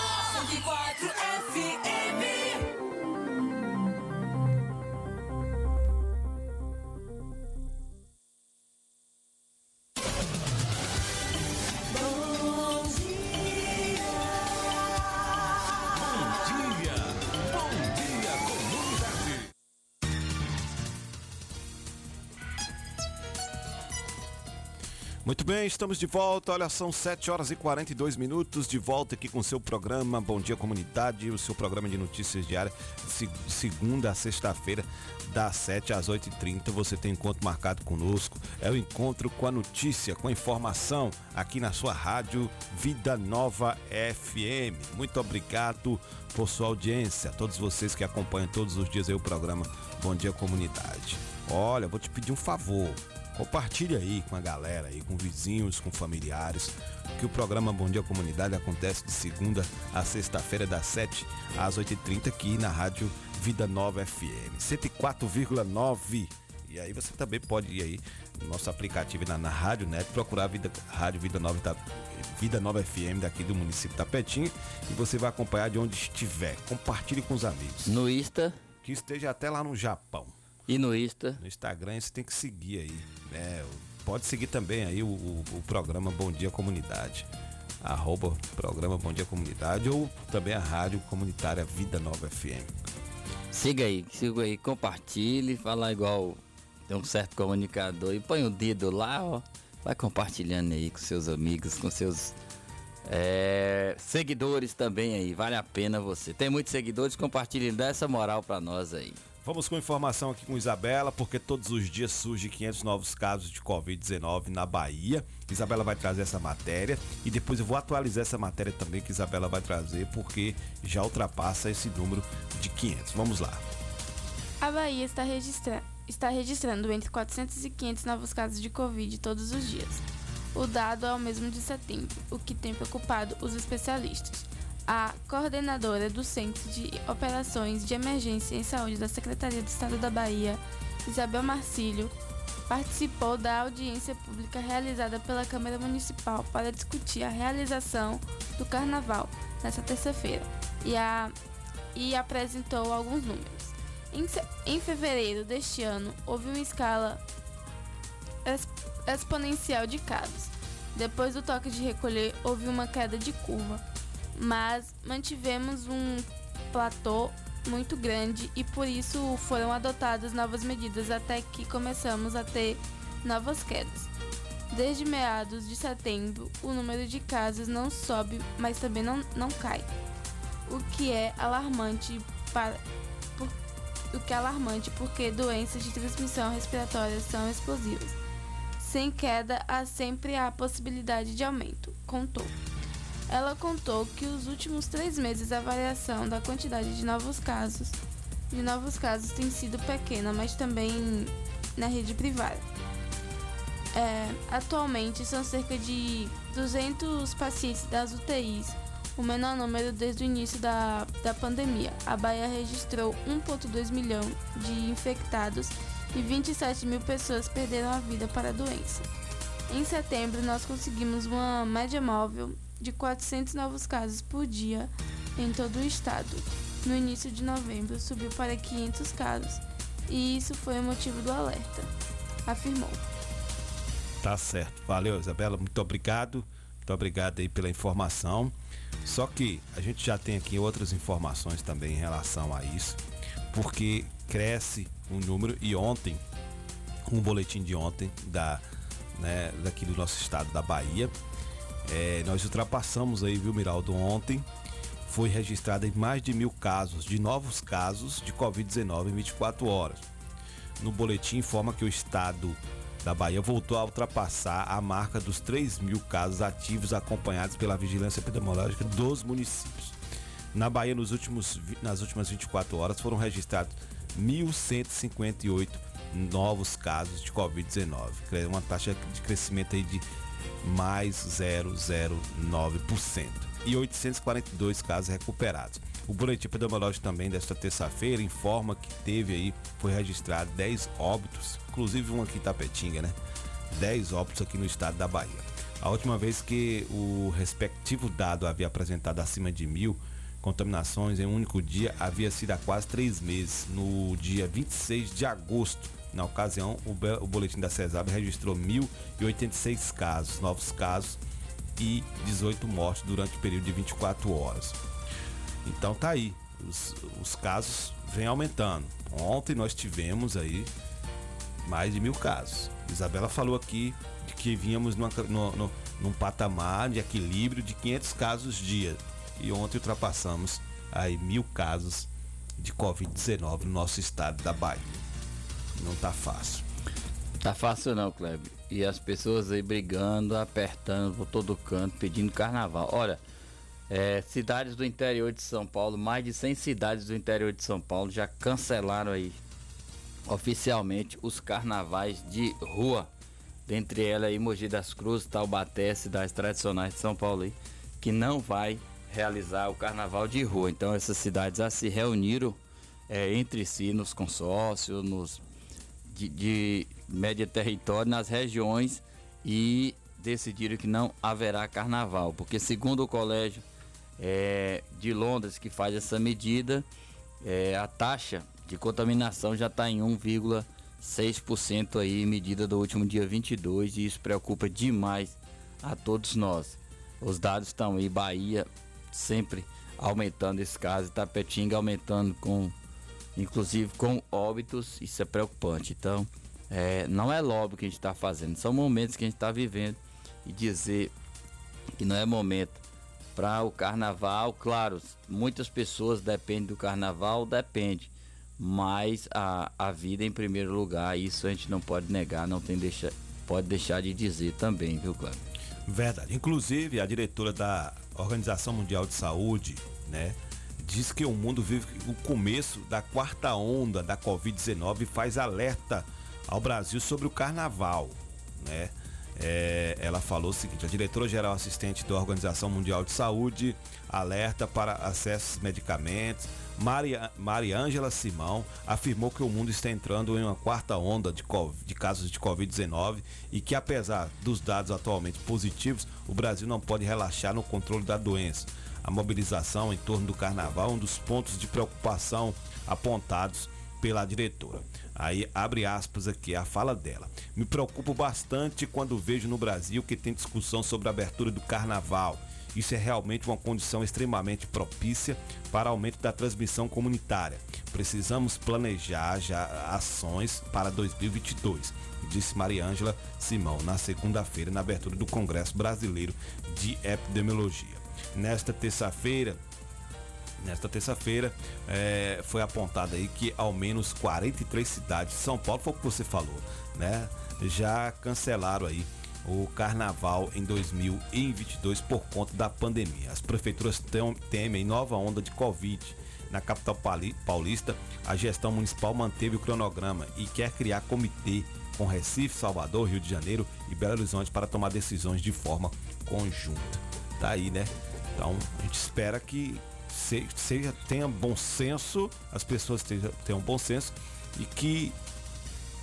Muito bem, estamos de volta. Olha, são 7 horas e 42 minutos de volta aqui com o seu programa Bom Dia Comunidade, o seu programa de notícias diárias, de segunda a sexta-feira, das 7 às 8h30. Você tem encontro marcado conosco. É o encontro com a notícia, com a informação, aqui na sua rádio Vida Nova FM. Muito obrigado por sua audiência, a todos vocês que acompanham todos os dias o programa Bom Dia Comunidade. Olha, vou te pedir um favor. Compartilhe aí com a galera aí, com vizinhos, com familiares, que o programa Bom Dia Comunidade acontece de segunda a sexta-feira, das 7 às 8h30 aqui na Rádio Vida Nova FM, 104,9. E aí você também pode ir aí no nosso aplicativo na, na Rádio Net, procurar a Vida, Rádio Vida Nova, da, Vida Nova FM daqui do município da Petinha e você vai acompanhar de onde estiver. Compartilhe com os amigos. No Insta. Que esteja até lá no Japão. E no Insta? No Instagram você tem que seguir aí. Né? Pode seguir também aí o, o, o programa Bom Dia Comunidade. Arroba programa Bom Dia Comunidade ou também a rádio comunitária Vida Nova FM. Siga aí, siga aí, compartilhe, fala igual tem um certo comunicador e põe o dedo lá, ó. Vai compartilhando aí com seus amigos, com seus é, seguidores também aí. Vale a pena você. Tem muitos seguidores, compartilhe, dá essa moral para nós aí. Vamos com informação aqui com Isabela, porque todos os dias surgem 500 novos casos de Covid-19 na Bahia. Isabela vai trazer essa matéria e depois eu vou atualizar essa matéria também que Isabela vai trazer, porque já ultrapassa esse número de 500. Vamos lá. A Bahia está, registra está registrando entre 400 e 500 novos casos de Covid todos os dias. O dado é o mesmo de setembro, o que tem preocupado os especialistas. A coordenadora do Centro de Operações de Emergência em Saúde da Secretaria do Estado da Bahia, Isabel Marcílio, participou da audiência pública realizada pela Câmara Municipal para discutir a realização do Carnaval nesta terça-feira e, e apresentou alguns números. Em, em fevereiro deste ano, houve uma escala exponencial de casos. Depois do toque de recolher, houve uma queda de curva, mas mantivemos um platô muito grande e por isso foram adotadas novas medidas até que começamos a ter novas quedas. Desde meados de setembro, o número de casos não sobe, mas também não, não cai, o que é alarmante para o que é alarmante porque doenças de transmissão respiratória são explosivas. Sem queda, há sempre a possibilidade de aumento, contou. Ela contou que os últimos três meses a variação da quantidade de novos casos de novos casos tem sido pequena, mas também na rede privada. É, atualmente são cerca de 200 pacientes das UTIs, o menor número desde o início da, da pandemia. A Bahia registrou 1,2 milhão de infectados e 27 mil pessoas perderam a vida para a doença. Em setembro, nós conseguimos uma média móvel de 400 novos casos por dia em todo o estado. No início de novembro, subiu para 500 casos e isso foi o motivo do alerta, afirmou. Tá certo. Valeu, Isabela. Muito obrigado. Muito obrigado aí pela informação. Só que a gente já tem aqui outras informações também em relação a isso, porque cresce um número e ontem, um boletim de ontem da, né, daqui do nosso estado da Bahia, é, nós ultrapassamos aí, viu, Miraldo, ontem foi registrado em mais de mil casos, de novos casos de Covid-19 em 24 horas. No boletim informa que o estado da Bahia voltou a ultrapassar a marca dos 3 mil casos ativos acompanhados pela vigilância epidemiológica dos municípios. Na Bahia, nos últimos, nas últimas 24 horas, foram registrados 1.158 novos casos de Covid-19, é uma taxa de crescimento aí de mais 0,09% e 842 casos recuperados. O boletim epidemiológico também desta terça-feira informa que teve aí, foi registrado 10 óbitos, inclusive um aqui em Tapetinga, né? 10 óbitos aqui no estado da Bahia. A última vez que o respectivo dado havia apresentado acima de mil contaminações em um único dia havia sido há quase três meses, no dia 26 de agosto. Na ocasião, o, boletim da CESAB registrou 1.086 casos, novos casos e 18 mortes durante o período de 24 horas. Então tá aí, os, os casos vêm aumentando. Ontem nós tivemos aí mais de mil casos Isabela falou aqui de que vínhamos numa, no, no, num patamar de equilíbrio de 500 casos dia. E ontem ultrapassamos aí mil casos de Covid-19 no nosso estado da Bahia. Não tá fácil. Tá fácil não, Kleber. E as pessoas aí brigando, apertando por todo canto, pedindo carnaval. Olha, é, cidades do interior de São Paulo, mais de 100 cidades do interior de São Paulo já cancelaram aí oficialmente os carnavais de rua. Dentre elas aí Mogi das Cruzes, Taubaté, cidades tradicionais de São Paulo aí, que não vai realizar o carnaval de rua. Então essas cidades já se reuniram é, entre si nos consórcios, nos de, de média território, nas regiões e decidiram que não haverá carnaval, porque segundo o colégio é, de Londres que faz essa medida, é, a taxa de contaminação já está em 1,6% aí, medida do último dia 22, e isso preocupa demais a todos nós. Os dados estão aí, Bahia sempre aumentando esse caso, Tapetinga aumentando com, inclusive com óbitos, isso é preocupante. Então, é, não é lobby que a gente está fazendo, são momentos que a gente está vivendo e dizer que não é momento para o carnaval, claro, muitas pessoas dependem do carnaval, depende mas a, a vida em primeiro lugar, isso a gente não pode negar, não tem deixa, pode deixar de dizer também, viu, Cláudio? Verdade. Inclusive, a diretora da Organização Mundial de Saúde, né, diz que o mundo vive o começo da quarta onda da Covid-19 e faz alerta ao Brasil sobre o carnaval, né? É, ela falou o seguinte: a diretora-geral assistente da Organização Mundial de Saúde alerta para acesso a medicamentos, Maria, Maria Ângela Simão afirmou que o mundo está entrando em uma quarta onda de, de casos de Covid-19 e que, apesar dos dados atualmente positivos, o Brasil não pode relaxar no controle da doença. A mobilização em torno do carnaval é um dos pontos de preocupação apontados pela diretora. Aí abre aspas aqui a fala dela. Me preocupo bastante quando vejo no Brasil que tem discussão sobre a abertura do carnaval isso é realmente uma condição extremamente propícia para aumento da transmissão comunitária. Precisamos planejar já ações para 2022, disse Mariângela Simão na segunda-feira na abertura do Congresso Brasileiro de Epidemiologia. Nesta terça-feira, Nesta terça-feira é, foi apontado aí que ao menos 43 cidades de São Paulo, foi o que você falou, né? Já cancelaram aí o carnaval em 2022 por conta da pandemia. As prefeituras temem nova onda de Covid. Na capital paulista, a gestão municipal manteve o cronograma e quer criar comitê com Recife, Salvador, Rio de Janeiro e Belo Horizonte para tomar decisões de forma conjunta. Tá aí, né? Então a gente espera que seja, tenha bom senso, as pessoas tenham, tenham bom senso e que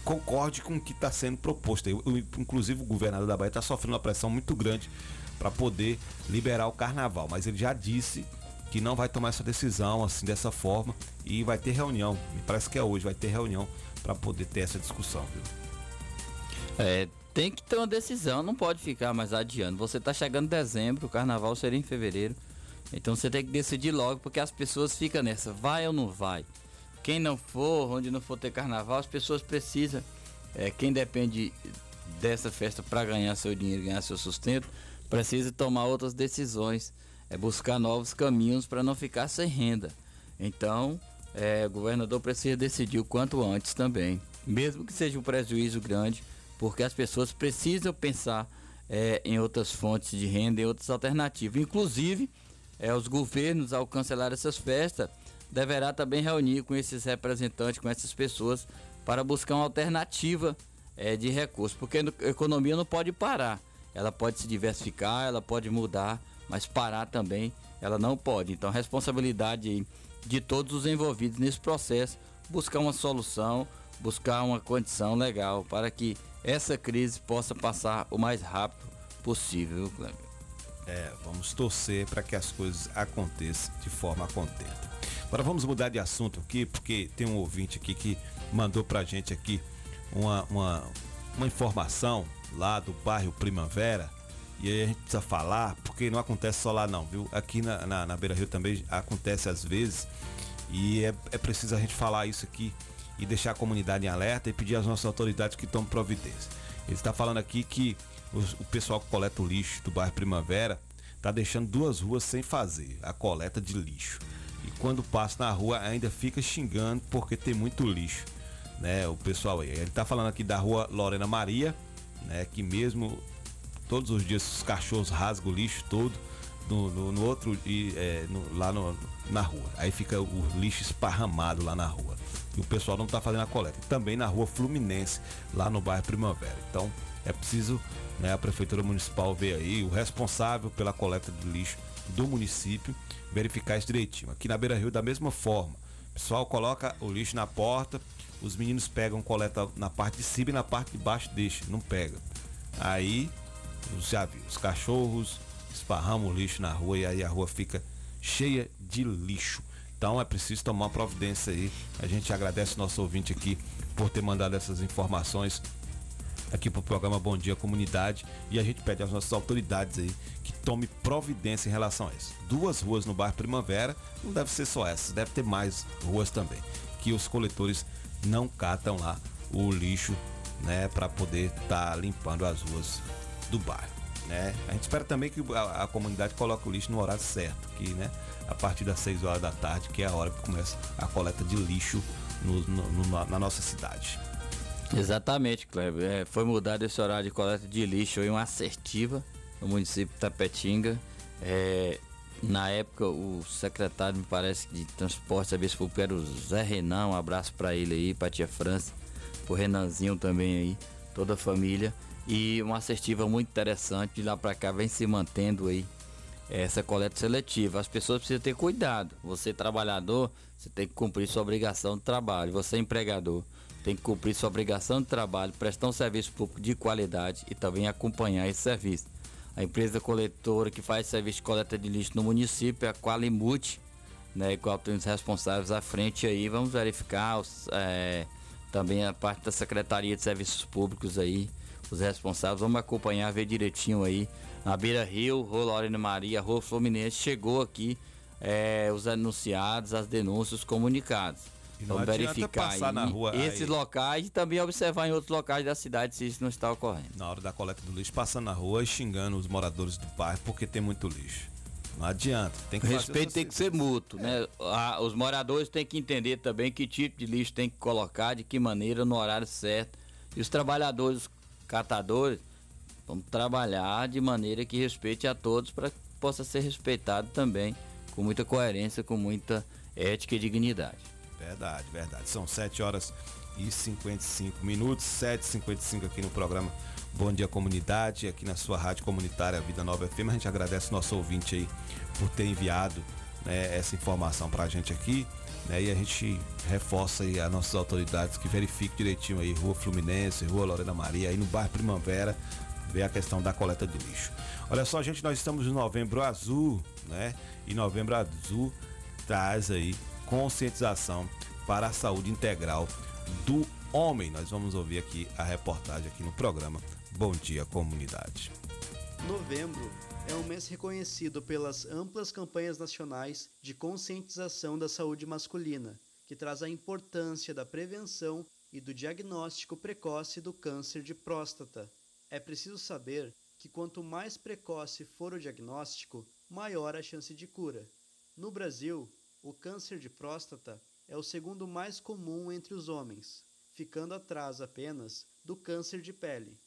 concorde com o que está sendo proposto. Eu, eu, inclusive o governador da Bahia está sofrendo uma pressão muito grande para poder liberar o carnaval, mas ele já disse que não vai tomar essa decisão assim dessa forma e vai ter reunião. Me parece que é hoje, vai ter reunião para poder ter essa discussão. Viu? É, tem que ter uma decisão, não pode ficar mais adiando. Você está chegando dezembro, o carnaval seria em fevereiro. Então você tem que decidir logo, porque as pessoas ficam nessa, vai ou não vai? quem não for, onde não for ter carnaval, as pessoas precisam. É, quem depende dessa festa para ganhar seu dinheiro, ganhar seu sustento, precisa tomar outras decisões, é buscar novos caminhos para não ficar sem renda. Então, é, o governador precisa decidir o quanto antes também, mesmo que seja um prejuízo grande, porque as pessoas precisam pensar é, em outras fontes de renda, em outras alternativas. Inclusive, é, os governos, ao cancelar essas festas, deverá também reunir com esses representantes, com essas pessoas, para buscar uma alternativa é, de recursos, porque a economia não pode parar, ela pode se diversificar, ela pode mudar, mas parar também ela não pode. Então, responsabilidade de todos os envolvidos nesse processo, buscar uma solução, buscar uma condição legal para que essa crise possa passar o mais rápido possível, Cleber. É, vamos torcer para que as coisas aconteçam de forma contente. Agora vamos mudar de assunto aqui, porque tem um ouvinte aqui que mandou pra gente aqui uma, uma, uma informação lá do bairro Primavera. E aí a gente precisa falar, porque não acontece só lá não, viu? Aqui na, na, na Beira Rio também acontece às vezes. E é, é preciso a gente falar isso aqui e deixar a comunidade em alerta e pedir às nossas autoridades que tomem providência. Ele está falando aqui que os- o pessoal que coleta o lixo do bairro Primavera está deixando duas ruas sem fazer a coleta de lixo. E quando passa na rua ainda fica xingando porque tem muito lixo, né? O pessoal aí. Ele está falando aqui da rua Lorena Maria, né? Que mesmo todos os dias os cachorros rasgam o lixo todo no, no- no outro e é, no- lá na rua. Aí fica o lixo esparramado lá na rua. E o pessoal não está fazendo a coleta. Também na rua Fluminense, lá no bairro Primavera. Então é preciso né, a Prefeitura Municipal ver aí o responsável pela coleta de lixo do município, verificar isso direitinho. Aqui na Beira Rio, da mesma forma. O pessoal coloca o lixo na porta, os meninos pegam, coleta na parte de cima e na parte de baixo deixa, não pega. Aí, já viu, os cachorros esparramam o lixo na rua e aí a rua fica cheia de lixo. Então é preciso tomar providência aí. A gente agradece o nosso ouvinte aqui por ter mandado essas informações aqui pro programa Bom Dia Comunidade e a gente pede às nossas autoridades aí que tome providência em relação a isso. Duas ruas no bairro Primavera, não deve ser só essas, deve ter mais ruas também, que os coletores não catam lá o lixo, né, para poder estar limpando as ruas do bairro, né? A gente espera também que a, a comunidade coloque o lixo no horário certo, que, né, a partir das 6 horas da tarde, que é a hora que começa a coleta de lixo no- no- no- na nossa cidade. Exatamente, Kleber. É, foi mudado esse horário de coleta de lixo em uma assertiva no município de Tapetinga. É, na época, o secretário, me parece, de transporte serviço público era o Zé Renan. Um abraço para ele aí, pra tia França, pro Renanzinho também aí, toda a família. E uma assertiva muito interessante. De lá para cá vem se mantendo aí essa coleta seletiva. As pessoas precisam ter cuidado. Você trabalhador, você tem que cumprir sua obrigação de trabalho. Você empregador, tem que cumprir sua obrigação de trabalho, prestar um serviço público de qualidade e também acompanhar esse serviço. A empresa coletora que faz serviço de coleta de lixo no município é a Qualimute, né, qual tem os responsáveis à frente aí. Vamos verificar os, é, também a parte da Secretaria de Serviços Públicos aí, os responsáveis. Vamos acompanhar, ver direitinho aí. Na Beira Rio, Rua Lorena Maria, Rua Fluminense, chegou aqui é, os anunciados, as denúncias, os comunicados. E adianta verificar passar aí na rua esses aí. locais e também observar em outros locais da cidade se isso não está ocorrendo. Na hora da coleta do lixo, passando na rua e xingando os moradores do bairro porque tem muito lixo. Não adianta, tem que O respeito tem que ser mútuo, né? Ah, os moradores têm que entender também que tipo de lixo tem que colocar, de que maneira, no horário certo. E os trabalhadores, os catadores, vamos trabalhar de maneira que respeite a todos para que possa ser respeitado também com muita coerência, com muita ética e dignidade. Verdade, verdade. São 7 horas e 55 minutos, 7h55 aqui no programa Bom Dia Comunidade, aqui na sua rádio comunitária Vida Nova FM. A gente agradece o nosso ouvinte aí por ter enviado né, essa informação pra gente aqui. Né, e a gente reforça aí as nossas autoridades que verifiquem direitinho aí, Rua Fluminense, Rua Lorena Maria, aí no bairro Primavera, ver a questão da coleta de lixo. Olha só, gente, nós estamos no Novembro Azul, né? E Novembro Azul traz aí conscientização para a saúde integral do homem. Nós vamos ouvir aqui a reportagem aqui no programa Bom Dia Comunidade. Novembro é um mês reconhecido pelas amplas campanhas nacionais de conscientização da saúde masculina, que traz a importância da prevenção e do diagnóstico precoce do câncer de próstata. É preciso saber que quanto mais precoce for o diagnóstico, maior a chance de cura. No Brasil, o câncer de próstata é o segundo mais comum entre os homens, ficando atrás apenas do câncer de pele.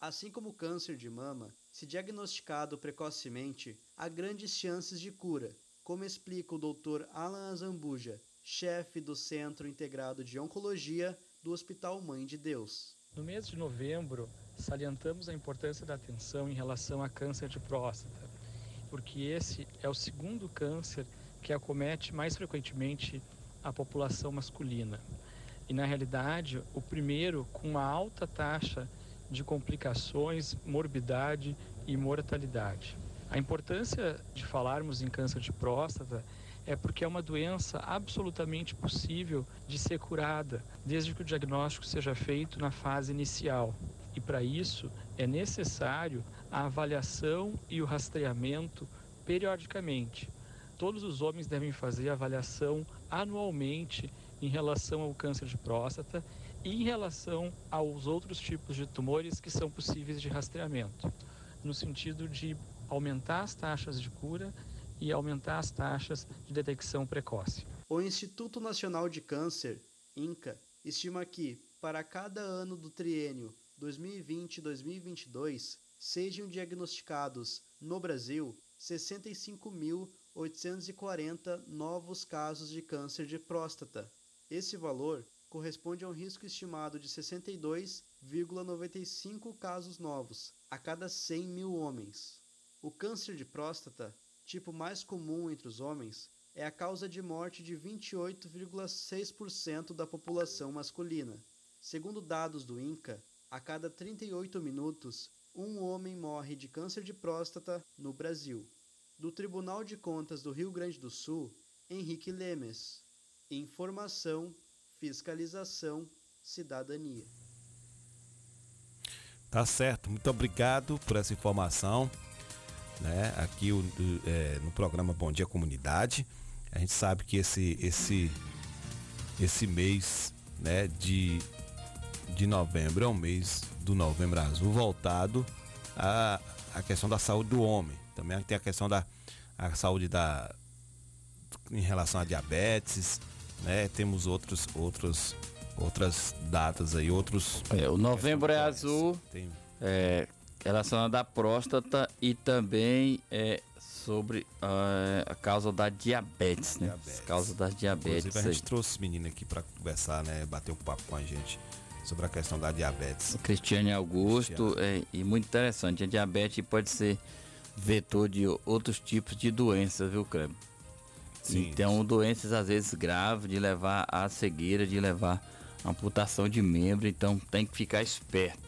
Assim como o câncer de mama, se diagnosticado precocemente, há grandes chances de cura, como explica o Dr. Alan Azambuja, chefe do Centro Integrado de Oncologia do Hospital Mãe de Deus. No mês de novembro, salientamos a importância da atenção em relação a câncer de próstata, porque esse é o segundo câncer que acomete mais frequentemente a população masculina. E na realidade, o primeiro com uma alta taxa de complicações, morbidade e mortalidade. A importância de falarmos em câncer de próstata é porque é uma doença absolutamente possível de ser curada, desde que o diagnóstico seja feito na fase inicial. E para isso é necessário a avaliação e o rastreamento periodicamente. Todos os homens devem fazer avaliação anualmente em relação ao câncer de próstata em relação aos outros tipos de tumores que são possíveis de rastreamento, no sentido de aumentar as taxas de cura e aumentar as taxas de detecção precoce. O Instituto Nacional de Câncer, INCA, estima que, para cada ano do triênio 2020-2022, sejam diagnosticados no Brasil 65.840 novos casos de câncer de próstata. Esse valor corresponde a um risco estimado de 62,95 casos novos a cada 100 mil homens. O câncer de próstata, tipo mais comum entre os homens, é a causa de morte de 28,6% da população masculina. Segundo dados do INCA, a cada 38 minutos, um homem morre de câncer de próstata no Brasil. Do Tribunal de Contas do Rio Grande do Sul, Henrique Lemes. Informação, fiscalização, cidadania. Tá certo, muito obrigado por essa informação. Né? Aqui o, é, no programa Bom Dia Comunidade. A gente sabe que esse, esse, esse mês né, de, de novembro é um mês do novembro azul voltado à, à questão da saúde do homem. Também tem a questão da a saúde da em relação à diabetes, né? Temos outros outros outras datas aí, outros É, o novembro é azul, Tem- é, relacionado à próstata e também é sobre ah, a causa da diabetes, né? As causas das diabetes. Inclusive a gente aí. trouxe esse menino aqui para conversar, né, bater um papo com a gente sobre a questão da diabetes. Cristiane Augusto, é, e muito interessante. A diabetes pode ser vetor de outros tipos de doenças, viu, Cleber? Sim. Então, doenças às vezes graves, de levar à cegueira, de levar à amputação de membro. Então, tem que ficar esperto.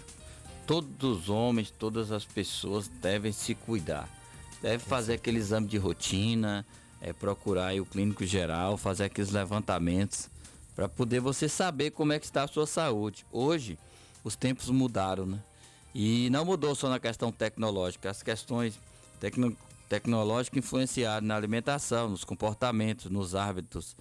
Todos os homens, todas as pessoas devem se cuidar. Deve fazer aquele exame de rotina, é, procurar o clínico geral, fazer aqueles levantamentos para poder você saber como é que está a sua saúde. Hoje, os tempos mudaram, né? E não mudou só na questão tecnológica, as questões tecno tecnológicas influenciaram na alimentação, nos comportamentos, nos hábitos,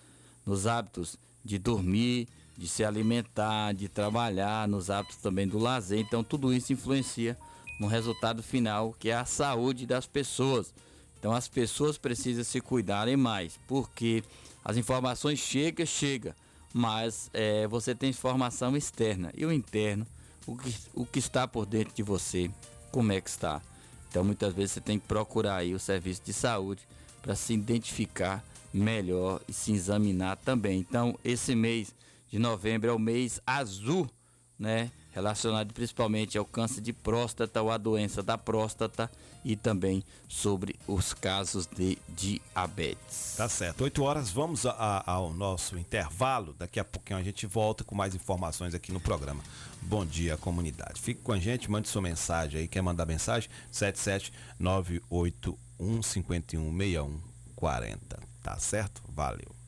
nos hábitos de dormir, de se alimentar, de trabalhar, nos hábitos também do lazer. Então tudo isso influencia no resultado final, que é a saúde das pessoas. Então as pessoas precisam se cuidarem mais, porque as informações chegam, chega, mas eh, você tem informação externa e o interno, o que, o que está por dentro de você, como é que está. Então muitas vezes você tem que procurar aí o serviço de saúde para se identificar melhor e se examinar também. Então esse mês de novembro é o mês azul, né? Relacionado principalmente ao câncer de próstata ou a doença da próstata e também sobre os casos de diabetes. Tá certo. 8 horas, vamos a- a- ao nosso intervalo. Daqui a pouquinho a gente volta com mais informações aqui no programa. Bom dia, comunidade. Fique com a gente, mande sua mensagem aí. Quer mandar mensagem? 77981516140. Tá certo? Valeu.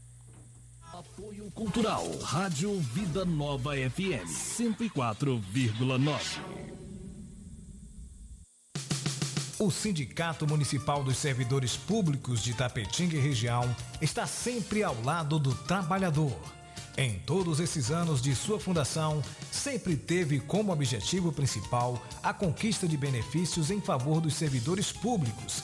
Cultural, Rádio Vida Nova FM, 104,9. O Sindicato Municipal dos Servidores Públicos de Tapetinga e região está sempre ao lado do trabalhador. Em todos esses anos de sua fundação, sempre teve como objetivo principal a conquista de benefícios em favor dos servidores públicos.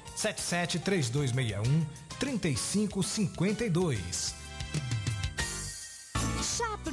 773261 3552.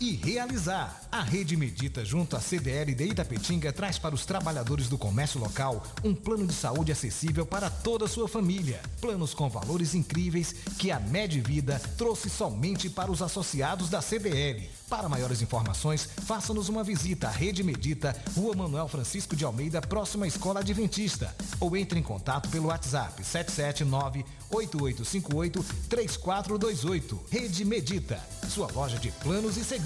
e realizar. A Rede Medita, junto à CDL de Itapetinga, traz para os trabalhadores do comércio local um plano de saúde acessível para toda a sua família. Planos com valores incríveis que a Medvida trouxe somente para os associados da CDL. Para maiores informações, faça-nos uma visita à Rede Medita, Rua Manuel Francisco de Almeida, próxima à Escola Adventista. Ou entre em contato pelo WhatsApp 779-8858-3428. Rede Medita, sua loja de planos e seguros.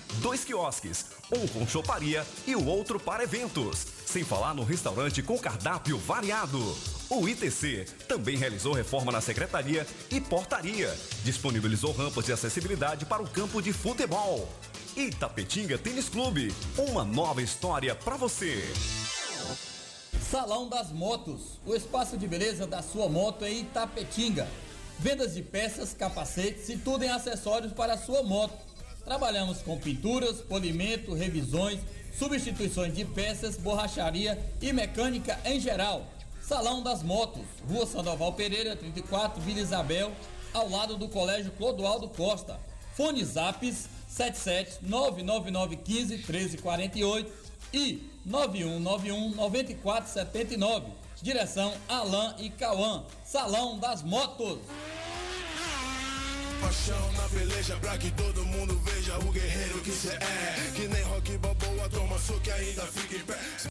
dois quiosques, um com choparia e o outro para eventos. Sem falar no restaurante com cardápio variado. O ITC também realizou reforma na secretaria e portaria. Disponibilizou rampas de acessibilidade para o campo de futebol. Itapetinga Tênis Clube, uma nova história para você. Salão das Motos, o espaço de beleza da sua moto em Itapetinga. Vendas de peças, capacetes e tudo em acessórios para a sua moto. Trabalhamos com pinturas, polimento, revisões, substituições de peças, borracharia e mecânica em geral. Salão das Motos, Rua Sandoval Pereira, 34, Vila Isabel, ao lado do Colégio Clodoaldo Costa. Fone Zaps 77 99915 1348 e 9191 9479. Direção Alain e Cauã. Salão das Motos. Paixão na peleja pra que todo mundo veja o guerreiro que cê é. Que nem rock balboa, toma soco e ainda fica em pé.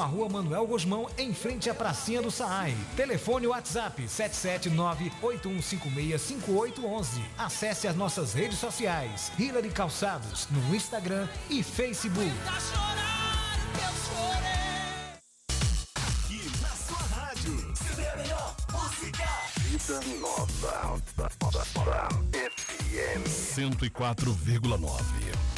a Rua Manuel Gosmão, em frente à pracinha do Saai. Telefone WhatsApp 779-8156-5811. Acesse as nossas redes sociais. Hillary Calçados, no Instagram e Facebook. Aqui na sua rádio, você vê a melhor música. Vida Nova. FM 104,9.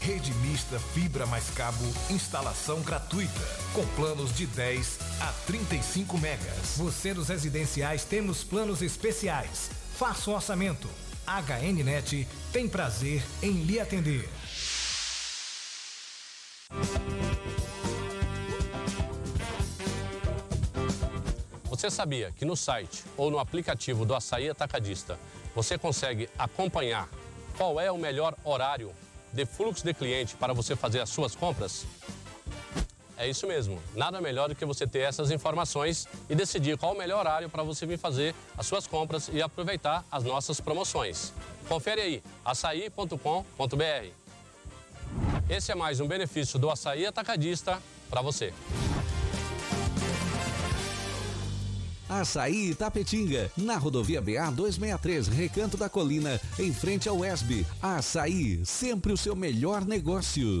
Rede mista fibra mais cabo, instalação gratuita, com planos de 10 a 35 megas. Você dos residenciais temos planos especiais. Faça o orçamento. HNnet tem prazer em lhe atender. Você sabia que no site ou no aplicativo do Açaí Atacadista você consegue acompanhar qual é o melhor horário de fluxo de cliente para você fazer as suas compras? É isso mesmo. Nada melhor do que você ter essas informações e decidir qual o melhor horário para você vir fazer as suas compras e aproveitar as nossas promoções. Confere aí, açaí.com.br. Esse é mais um benefício do Açaí Atacadista para você. Açaí Itapetinga, na rodovia BA 263, Recanto da Colina, em frente ao ESB. Açaí, sempre o seu melhor negócio.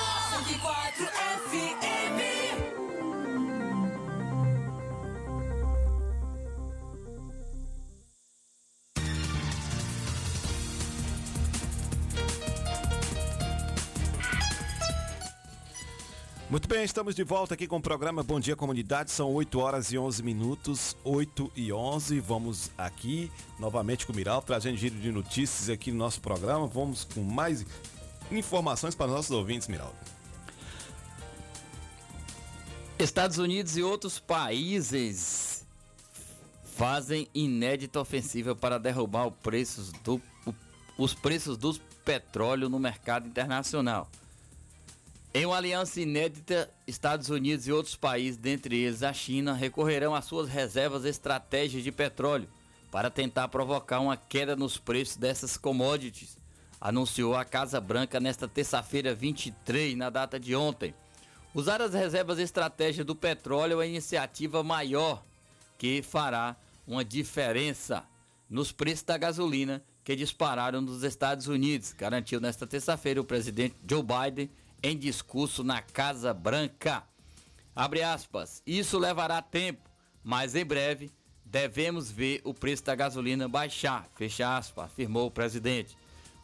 Muito bem, estamos de volta aqui com o programa Bom Dia Comunidade. São 8 horas e 11 minutos, 8 e 11. Vamos aqui novamente com o Miral, trazendo giro de notícias aqui no nosso programa. Vamos com mais informações para nossos ouvintes, Miral. Estados Unidos e outros países fazem inédita ofensiva para derrubar preços do, os preços do petróleo no mercado internacional. Em uma aliança inédita, Estados Unidos e outros países, dentre eles a China, recorrerão às suas reservas estratégicas de petróleo para tentar provocar uma queda nos preços dessas commodities, anunciou a Casa Branca nesta terça-feira 23, na data de ontem. Usar as reservas estratégicas do petróleo é a iniciativa maior que fará uma diferença nos preços da gasolina que dispararam nos Estados Unidos, garantiu nesta terça-feira o presidente Joe Biden em discurso na Casa Branca. Abre aspas, isso levará tempo, mas em breve devemos ver o preço da gasolina baixar, fecha aspas, afirmou o presidente.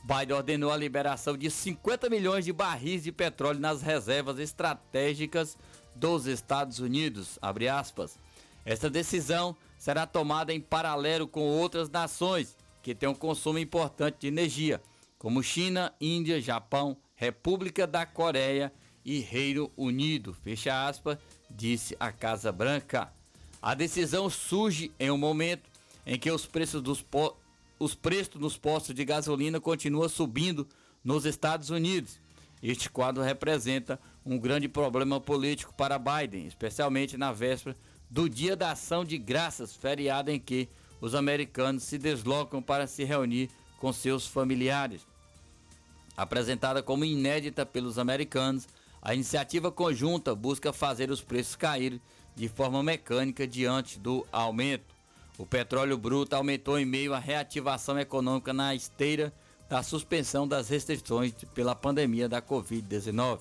Biden ordenou a liberação de 50 milhões de barris de petróleo nas reservas estratégicas dos Estados Unidos. Abre aspas. Esta decisão será tomada em paralelo com outras nações que têm um consumo importante de energia, como China, Índia, Japão, República da Coreia e Reino Unido. Fecha aspas, disse a Casa Branca. A decisão surge em um momento em que os preços dos os preços nos postos de gasolina continuam subindo nos Estados Unidos. Este quadro representa um grande problema político para Biden, especialmente na véspera do Dia da Ação de Graças, feriado em que os americanos se deslocam para se reunir com seus familiares. Apresentada como inédita pelos americanos, a iniciativa conjunta busca fazer os preços caírem de forma mecânica diante do aumento. O petróleo bruto aumentou em meio à reativação econômica na esteira da suspensão das restrições pela pandemia da Covid-19.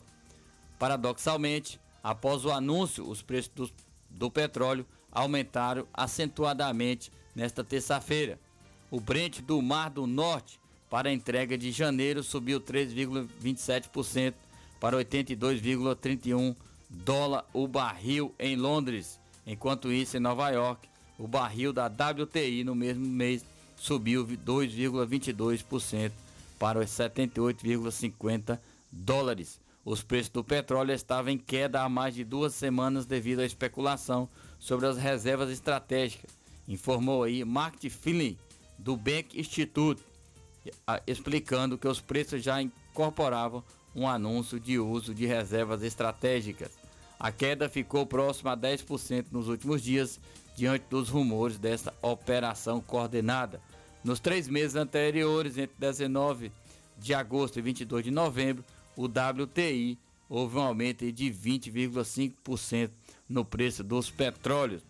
Paradoxalmente, após o anúncio, os preços do, do petróleo aumentaram acentuadamente nesta terça-feira. O Brent do Mar do Norte para a entrega de janeiro subiu 3,27% para 82,31 dólar o barril em Londres. Enquanto isso, em Nova York, o barril da WTI no mesmo mês subiu 2,22% para os 78,50 dólares. Os preços do petróleo estavam em queda há mais de duas semanas devido à especulação sobre as reservas estratégicas, informou aí Mark Feeling do Bank Institute, explicando que os preços já incorporavam um anúncio de uso de reservas estratégicas. A queda ficou próxima a 10% nos últimos dias, diante dos rumores dessa operação coordenada. Nos três meses anteriores, entre 19 de agosto e 22 de novembro, o WTI houve um aumento de 20,5% no preço dos petróleos.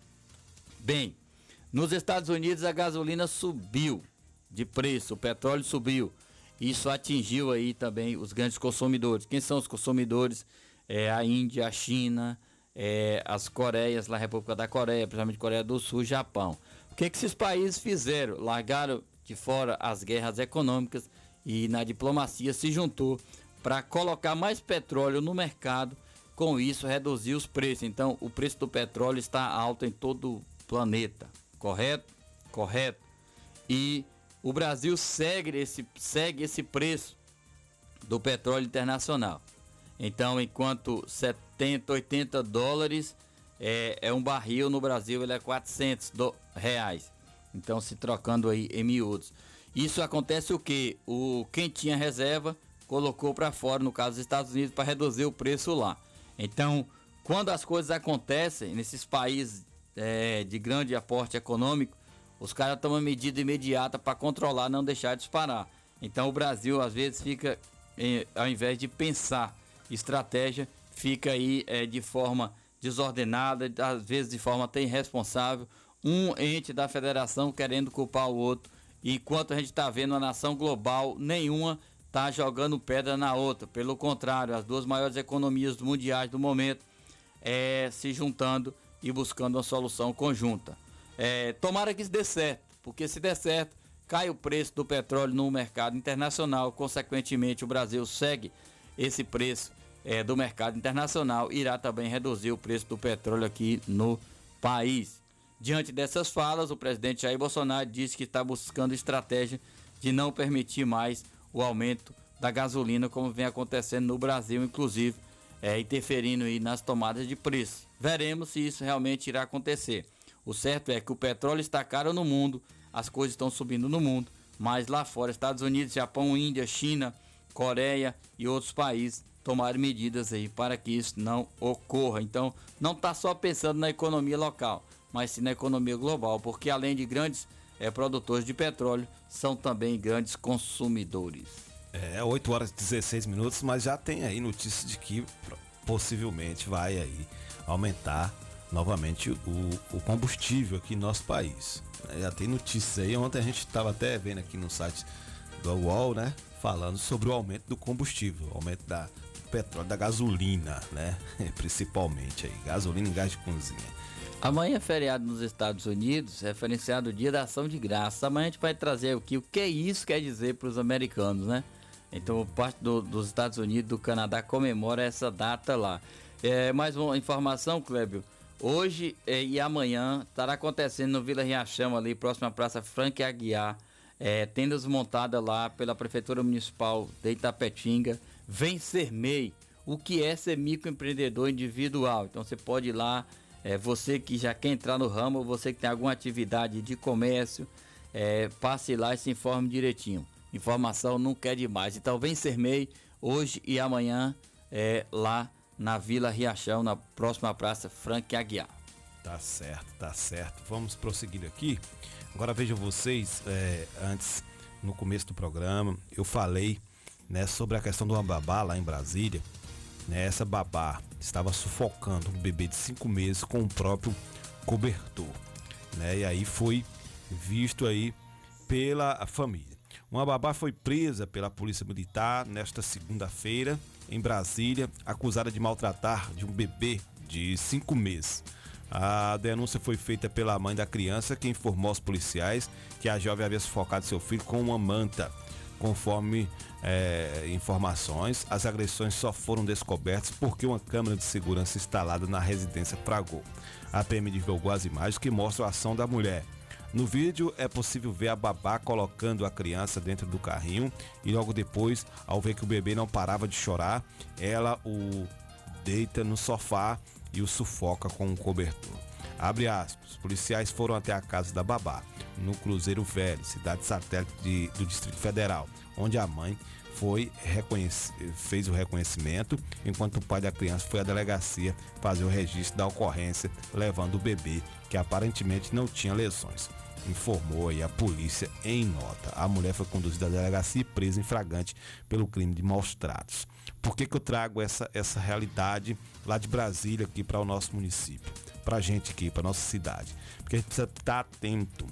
Bem, nos Estados Unidos a gasolina subiu de preço, o petróleo subiu. Isso atingiu aí também os grandes consumidores. Quem são os consumidores? É a Índia, a China, é, as Coreias, a República da Coreia, principalmente Coreia do Sul, Japão. O que, que esses países fizeram? Largaram de fora as guerras econômicas e na diplomacia se juntou para colocar mais petróleo no mercado, com isso reduzir os preços. Então, o preço do petróleo está alto em todo o planeta, correto? Correto. E o Brasil segue esse, segue esse preço do petróleo internacional. Então, enquanto 70, 80 dólares é, é um barril no Brasil, ele é 400 do, reais. Então, se trocando aí em miúdos. Isso acontece o que? O quem tinha reserva colocou para fora, no caso dos Estados Unidos, para reduzir o preço lá. Então, quando as coisas acontecem nesses países é, de grande aporte econômico, os caras tomam medida imediata para controlar, não deixar disparar. Então, o Brasil às vezes fica, ao invés de pensar estratégia, fica aí é, de forma desordenada, às vezes de forma até irresponsável, um ente da federação querendo culpar o outro, enquanto a gente está vendo a nação global nenhuma está jogando pedra na outra. Pelo contrário, as duas maiores economias mundiais do momento é, se juntando e buscando uma solução conjunta. É, tomara que isso dê certo, porque se der certo, cai o preço do petróleo no mercado internacional, consequentemente o Brasil segue esse preço é, do mercado internacional, irá também reduzir o preço do petróleo aqui no país. Diante dessas falas, o presidente Jair Bolsonaro disse que está buscando estratégia de não permitir mais o aumento da gasolina, como vem acontecendo no Brasil, inclusive é, interferindo nas tomadas de preço. Veremos se isso realmente irá acontecer. O certo é que o petróleo está caro no mundo, as coisas estão subindo no mundo, mas lá fora, Estados Unidos, Japão, Índia, China, Coreia e outros países tomaram medidas aí para que isso não ocorra. Então, não está só pensando na economia local, mas sim na economia global, porque além de grandes é, produtores de petróleo, são também grandes consumidores. É, 8 horas e 16 minutos, mas já tem aí notícia de que possivelmente vai aí aumentar novamente o, o combustível aqui no nosso país. É, já tem notícias aí, ontem a gente estava até vendo aqui no site do UOL, né? Falando sobre o aumento do combustível, aumento da, petróleo, da gasolina, né? Principalmente aí, gasolina e gás de cozinha. Amanhã é feriado nos Estados Unidos, referenciado o Dia da Ação de Graça. Amanhã a gente vai trazer o que, o que isso quer dizer para os americanos, né? Então, parte do, dos Estados Unidos, do Canadá, comemora essa data lá. É, mais uma informação, Clébio. Hoje é, e amanhã estará acontecendo no Vila Riachão, ali próximo à Praça Frank Aguiar, é, tendas montadas lá pela Prefeitura Municipal de Itapetinga. Vem ser MEI. O que é ser microempreendedor individual? Então você pode ir lá, é, você que já quer entrar no ramo, você que tem alguma atividade de comércio, é, passe lá e se informe direitinho. Informação nunca é demais. Então vem ser MEI hoje e amanhã lá na Vila Riachão, na próxima praça Frank Aguiar. Tá certo, tá certo. Vamos prosseguir aqui. Agora vejam vocês, é, antes, no começo do programa, eu falei né, sobre a questão do babá lá em Brasília. Né, essa babá estava sufocando um bebê de cinco meses com o próprio cobertor. Né, e aí foi visto aí pela família. Uma babá foi presa pela Polícia Militar nesta segunda-feira em Brasília, acusada de maltratar de um bebê de cinco meses. A denúncia foi feita pela mãe da criança, que informou aos policiais que a jovem havia sufocado seu filho com uma manta. Conforme é, informações, as agressões só foram descobertas porque uma câmera de segurança instalada na residência fragou. A PM divulgou as imagens que mostram a ação da mulher. No vídeo é possível ver a babá colocando a criança dentro do carrinho e logo depois, ao ver que o bebê não parava de chorar, ela o deita no sofá e o sufoca com um cobertor. Abre aspas. Policiais foram até a casa da babá, no Cruzeiro Velho, cidade satélite de, do Distrito Federal, onde a mãe foi fez o reconhecimento, enquanto o pai da criança foi à delegacia fazer o registro da ocorrência, levando o bebê, que aparentemente não tinha lesões. Informou a polícia em nota. A mulher foi conduzida à delegacia e presa em flagrante pelo crime de maus tratos. Por que, que eu trago essa, essa realidade lá de Brasília aqui para o nosso município? Para a gente aqui, para nossa cidade? Porque a gente precisa estar atento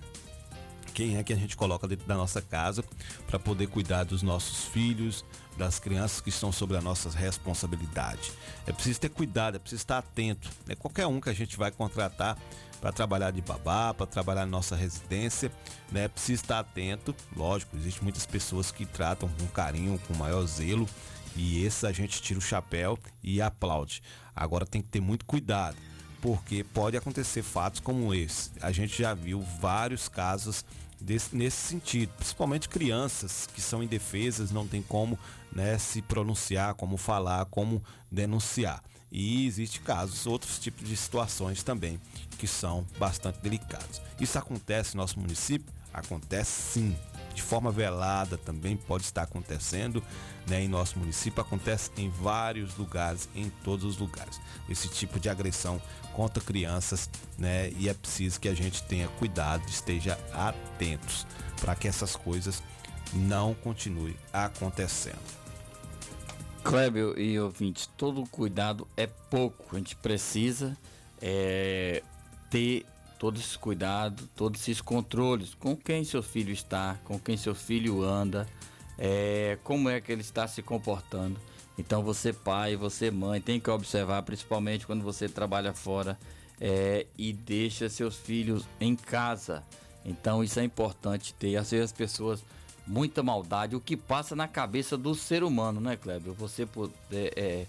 quem é que a gente coloca dentro da nossa casa para poder cuidar dos nossos filhos, das crianças que estão sobre a nossa responsabilidade. É preciso ter cuidado, é preciso estar atento. É qualquer um que a gente vai contratar para trabalhar de babá, para trabalhar na nossa residência, né? Precisa estar atento. Lógico, existem muitas pessoas que tratam com carinho, com maior zelo, e esses a gente tira o chapéu e aplaude. Agora tem que ter muito cuidado, porque pode acontecer fatos como esse. A gente já viu vários casos desse, nesse sentido, principalmente crianças que são indefesas, não tem como né, se pronunciar, como falar, como denunciar. E existe casos, outros tipos de situações também que são bastante delicados. Isso acontece no nosso município? Acontece sim. De forma velada também pode estar acontecendo né, em nosso município, acontece em vários lugares, em todos os lugares. Esse tipo de agressão contra crianças, né? E é preciso que a gente tenha cuidado, esteja atentos para que essas coisas não continuem acontecendo. Kleber e ouvintes, todo cuidado é pouco. A gente precisa é, ter todo esse cuidado, todos esses controles com quem seu filho está, com quem seu filho anda, é, como é que ele está se comportando. Então você pai, você mãe, tem que observar, principalmente quando você trabalha fora é, e deixa seus filhos em casa. Então isso é importante ter. Às vezes as pessoas, muita maldade, o que passa na cabeça do ser humano, né, Kleber? Você poder é,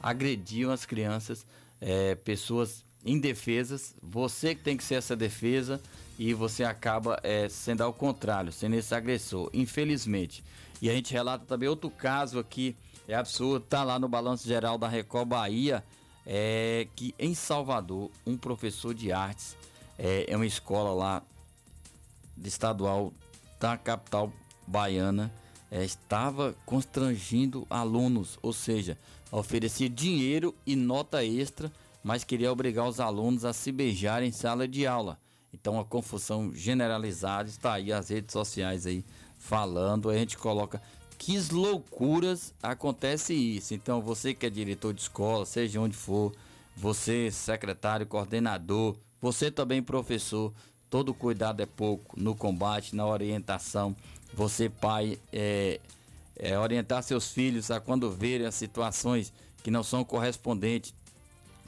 agredir as crianças, é, pessoas indefesas, você que tem que ser essa defesa e você acaba é, sendo ao contrário, sendo esse agressor, infelizmente. E a gente relata também outro caso aqui é absurdo, tá lá no balanço geral da Record Bahia, é que em Salvador, um professor de artes, é, é uma escola lá estadual da capital baiana, é, estava constrangindo alunos, ou seja, oferecia dinheiro e nota extra, mas queria obrigar os alunos a se beijar em sala de aula. Então a confusão generalizada está aí as redes sociais aí falando, a gente coloca que loucuras acontece isso. Então, você que é diretor de escola, seja onde for, você secretário, coordenador, você também professor, todo cuidado é pouco no combate, na orientação. Você pai, é, é, orientar seus filhos a quando verem as situações que não são correspondentes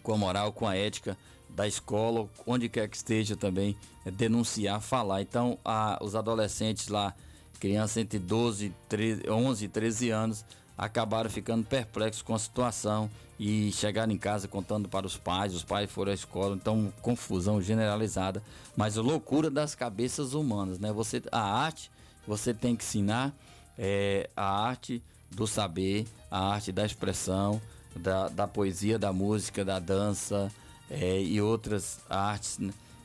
com a moral, com a ética, da escola, onde quer que esteja também, é, denunciar, falar. Então, a, os adolescentes lá, crianças entre 12, 13, 11 e 13 anos, acabaram ficando perplexos com a situação e chegaram em casa contando para os pais, os pais foram à escola, então confusão generalizada, mas a loucura das cabeças humanas, né? Você, a arte, você tem que ensinar é, a arte do saber, a arte da expressão, da, da poesia, da música, da dança é, e outras artes,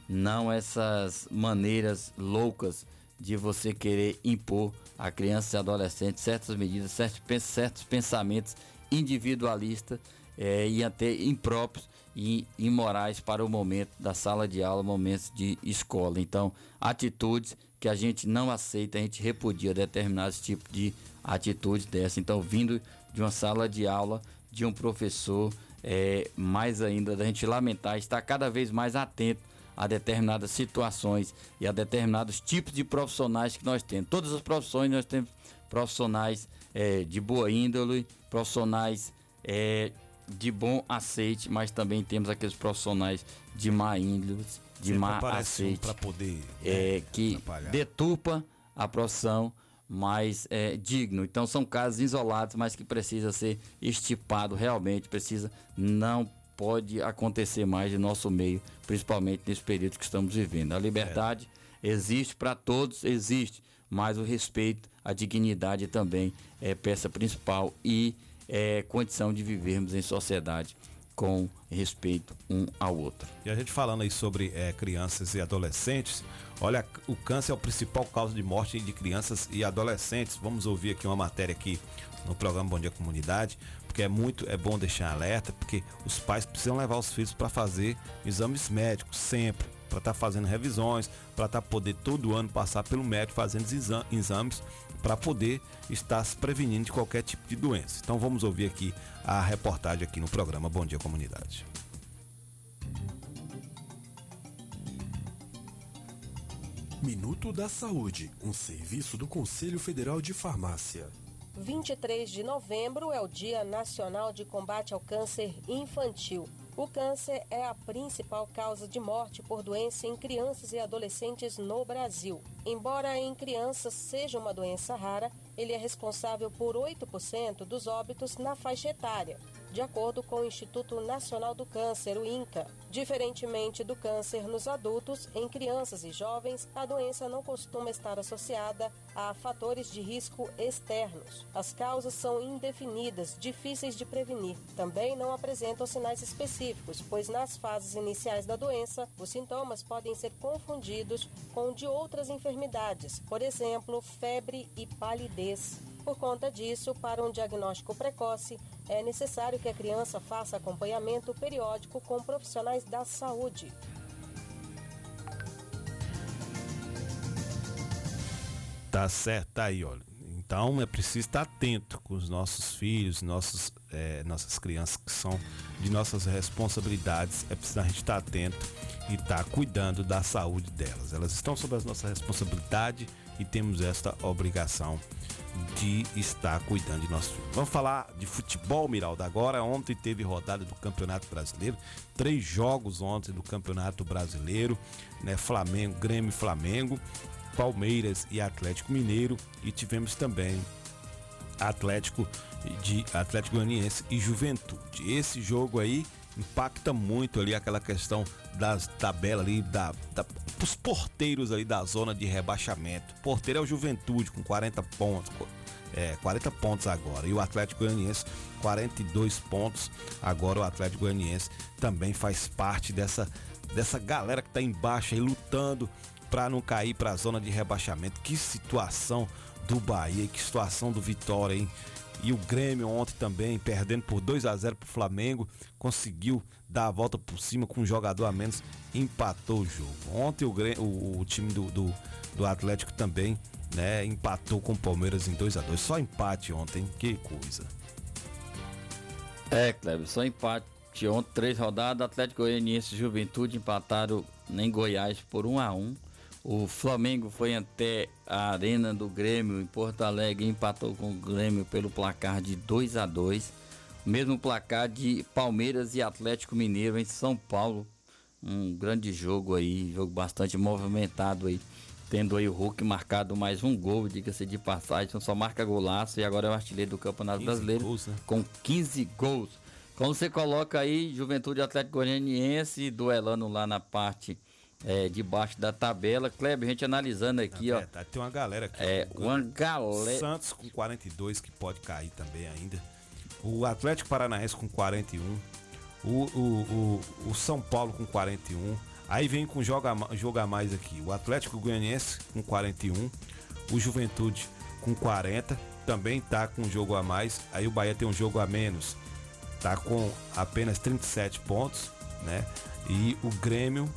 não essas maneiras loucas de você querer impor a criança e adolescente certas medidas, certos, certos pensamentos individualistas é, e até impróprios e imorais para o momento da sala de aula, momentos de escola. Então, atitudes que a gente não aceita, a gente repudia determinados tipos de atitudes dessa. Então, vindo de uma sala de aula, de um professor, é, mais ainda da gente lamentar, estar cada vez mais atento a determinadas situações e a determinados tipos de profissionais que nós temos. Todas as profissões nós temos profissionais é, de boa índole, profissionais é, de bom aceite, mas também temos aqueles profissionais de má índole, de Sempre má aparece um aceite, pra poder, é, né, que atrapalhar. deturpa a profissão mais é, digno. Então são casos isolados, mas que precisa ser estipado realmente, precisa não pode acontecer mais em nosso meio, principalmente nesse período que estamos vivendo. A liberdade existe para todos, existe, mas o respeito, a dignidade também é peça principal e é condição de vivermos em sociedade com respeito um ao outro. E a gente falando aí sobre eh, crianças e adolescentes, olha, o câncer é o principal causa de morte de crianças e adolescentes. Vamos ouvir aqui uma matéria aqui no programa Bom Dia Comunidade, porque é muito é bom deixar alerta, porque os pais precisam levar os filhos para fazer exames médicos sempre, para estar fazendo revisões, para estar poder todo ano passar pelo médico fazendo exa- exames para poder estar se prevenindo de qualquer tipo de doença. Então vamos ouvir aqui a reportagem aqui no programa Bom Dia Comunidade. Minuto da Saúde, um serviço do Conselho Federal de Farmácia. 23 de novembro é o Dia Nacional de Combate ao Câncer Infantil. O câncer é a principal causa de morte por doença em crianças e adolescentes no Brasil. Embora em crianças seja uma doença rara, ele é responsável por 8% dos óbitos na faixa etária, de acordo com o Instituto Nacional do Câncer, o INCA. Diferentemente do câncer nos adultos, em crianças e jovens, a doença não costuma estar associada a fatores de risco externos. As causas são indefinidas, difíceis de prevenir. Também não apresentam sinais específicos, pois nas fases iniciais da doença, os sintomas podem ser confundidos com de outras enfermidades, por exemplo, febre e palidez. Por conta disso, para um diagnóstico precoce, é necessário que a criança faça acompanhamento periódico com profissionais da saúde. Tá certo, aí, olha. Então é preciso estar atento com os nossos filhos, nossos, eh, nossas crianças que são de nossas responsabilidades. É preciso a gente estar atento e estar cuidando da saúde delas. Elas estão sob a nossa responsabilidade e temos esta obrigação de estar cuidando de nossos filhos. Vamos falar de futebol, Miralda. Agora, ontem teve rodada do Campeonato Brasileiro. Três jogos ontem do Campeonato Brasileiro, né? Flamengo, Grêmio Flamengo. Palmeiras e Atlético Mineiro e tivemos também Atlético de Atlético Goianiense e Juventude. Esse jogo aí impacta muito ali aquela questão das tabelas ali da, da os porteiros ali da zona de rebaixamento. O porteiro é o Juventude com 40 pontos, é, 40 pontos agora. E o Atlético Goianiense 42 pontos. Agora o Atlético Goianiense também faz parte dessa dessa galera que tá embaixo aí lutando para não cair para a zona de rebaixamento. Que situação do Bahia, que situação do Vitória, hein? E o Grêmio ontem também, perdendo por 2 a 0 pro Flamengo, conseguiu dar a volta por cima com um jogador a menos, empatou o jogo. Ontem o, Grêmio, o, o time do, do, do Atlético também, né, empatou com o Palmeiras em 2 a 2 Só empate ontem, que coisa. É, Kleber, só empate. Ontem, três rodadas, Atlético Goianiense e Juventude empataram em Goiás por 1 a 1 O Flamengo foi até a Arena do Grêmio em Porto Alegre e empatou com o Grêmio pelo placar de 2 a 2 Mesmo placar de Palmeiras e Atlético Mineiro em São Paulo. um grande jogo aí, jogo bastante movimentado aí. Tendo aí o Hulk marcado mais um gol, diga-se de passagem, então só marca golaço e agora é o artilheiro do Campeonato 15 Brasileiro gols, né? com 15 gols. Como você coloca aí, Juventude Atlético Goianiense duelando lá na parte é, de baixo da tabela. Kleber, a gente analisando aqui, ó. Verdade, tem uma galera aqui. É, ó. uma galera. Santos com 42, que pode cair também ainda. O Atlético Paranaense com 41. O, o, o, o São Paulo com 41. Aí vem com jogo a, ma- jogo a mais aqui. O Atlético Goianiense com 41. O Juventude com 40. Também tá com um jogo a mais. Aí o Bahia tem um jogo a menos. Tá com apenas 37 pontos, né? E o Grêmio.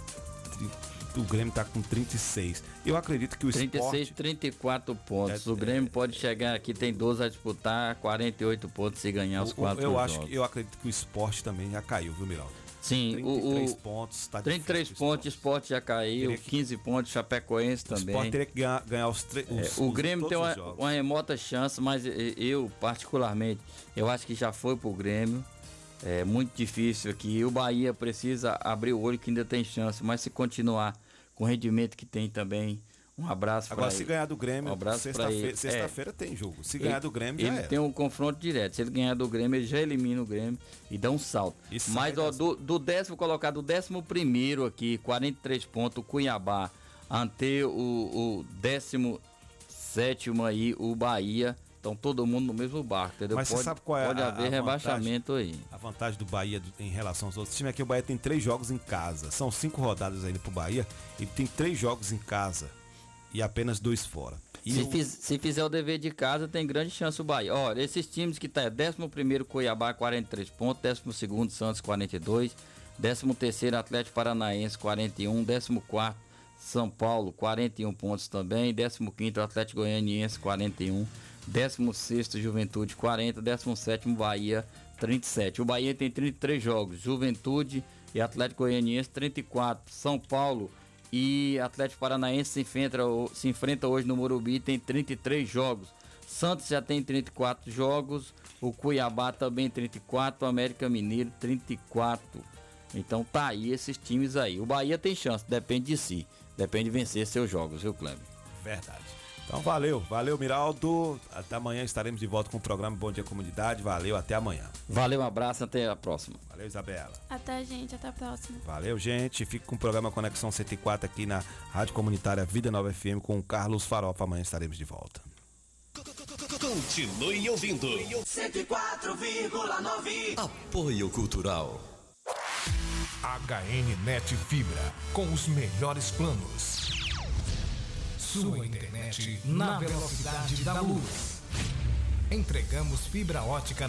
O Grêmio tá com 36. Eu acredito que o 36, esporte 34 pontos. É, o Grêmio pode chegar aqui, tem 12 a disputar, 48 pontos se ganhar os O- o- quatro eu acho jogos. que eu acredito que o esporte também já caiu, viu, Miraldo? Sim, 33 o, o pontos, tá 33 difícil pontos, esporte já caiu, que- 15 pontos, Chapecoense O também. esporte teria que ganhar, ganhar os três. É, o Grêmio tem uma, uma remota chance, mas eu, particularmente, eu acho que já foi pro Grêmio. É muito difícil aqui. O Bahia precisa abrir o olho que ainda tem chance, mas se continuar com o rendimento que tem também, um abraço para Agora, se ganhar do Grêmio, um sexta-feira ele. sexta-feira tem jogo. Se ganhar do Grêmio, já ele tem um confronto direto. Se ele ganhar do Grêmio, ele já elimina o Grêmio e dá um salto. sai Mas ó, do, do décimo colocado, do décimo primeiro aqui, 43 pontos, o Cuiabá, ante o, o décimo sétimo aí, o Bahia. Então todo mundo no mesmo barco, entendeu? Mas você pode, sabe qual é pode a- haver a rebaixamento aí. A vantagem do Bahia do- em relação aos outros times é que o Bahia tem três jogos em casa. São cinco rodadas ainda pro Bahia. Ele tem três jogos em casa e apenas dois fora. E Se, o- fiz- se fizer o dever de casa, tem grande chance o Bahia. Olha, esses times que tá 11 Cuiabá, 43 pontos, 12 Santos, 42, 13 Atlético Paranaense, 41, 14 São Paulo, 41 pontos também, 15 Atlético Goianiense, 41, 16 Juventude, 40, 17 Bahia, 37. O Bahia tem 33 jogos, Juventude e Atlético Goianiense, 34. São Paulo e Atlético Paranaense se enfrenta, se enfrenta hoje no Morumbi, tem 33 jogos. Santos já tem 34 jogos, o Cuiabá também 34, o América Mineiro 34. Então tá aí esses times aí. O Bahia tem chance, depende de si. Depende de vencer seus jogos, viu, Cleber? Verdade. Então valeu, valeu Miraldo. Até amanhã estaremos de volta com o programa Bom Dia Comunidade. Valeu, até amanhã. Valeu, um abraço, até a próxima. Valeu, Isabela. Até, gente. Até a próxima. Valeu, gente. Fique com o programa Conexão 104 aqui na Rádio Comunitária Vida Nova FM com o Carlos Farofa. Amanhã estaremos de volta. Continue ouvindo. 104,9. Apoio Cultural. HN Net Fibra, com os melhores planos. Sua internet na velocidade da luz. Entregamos fibra ótica na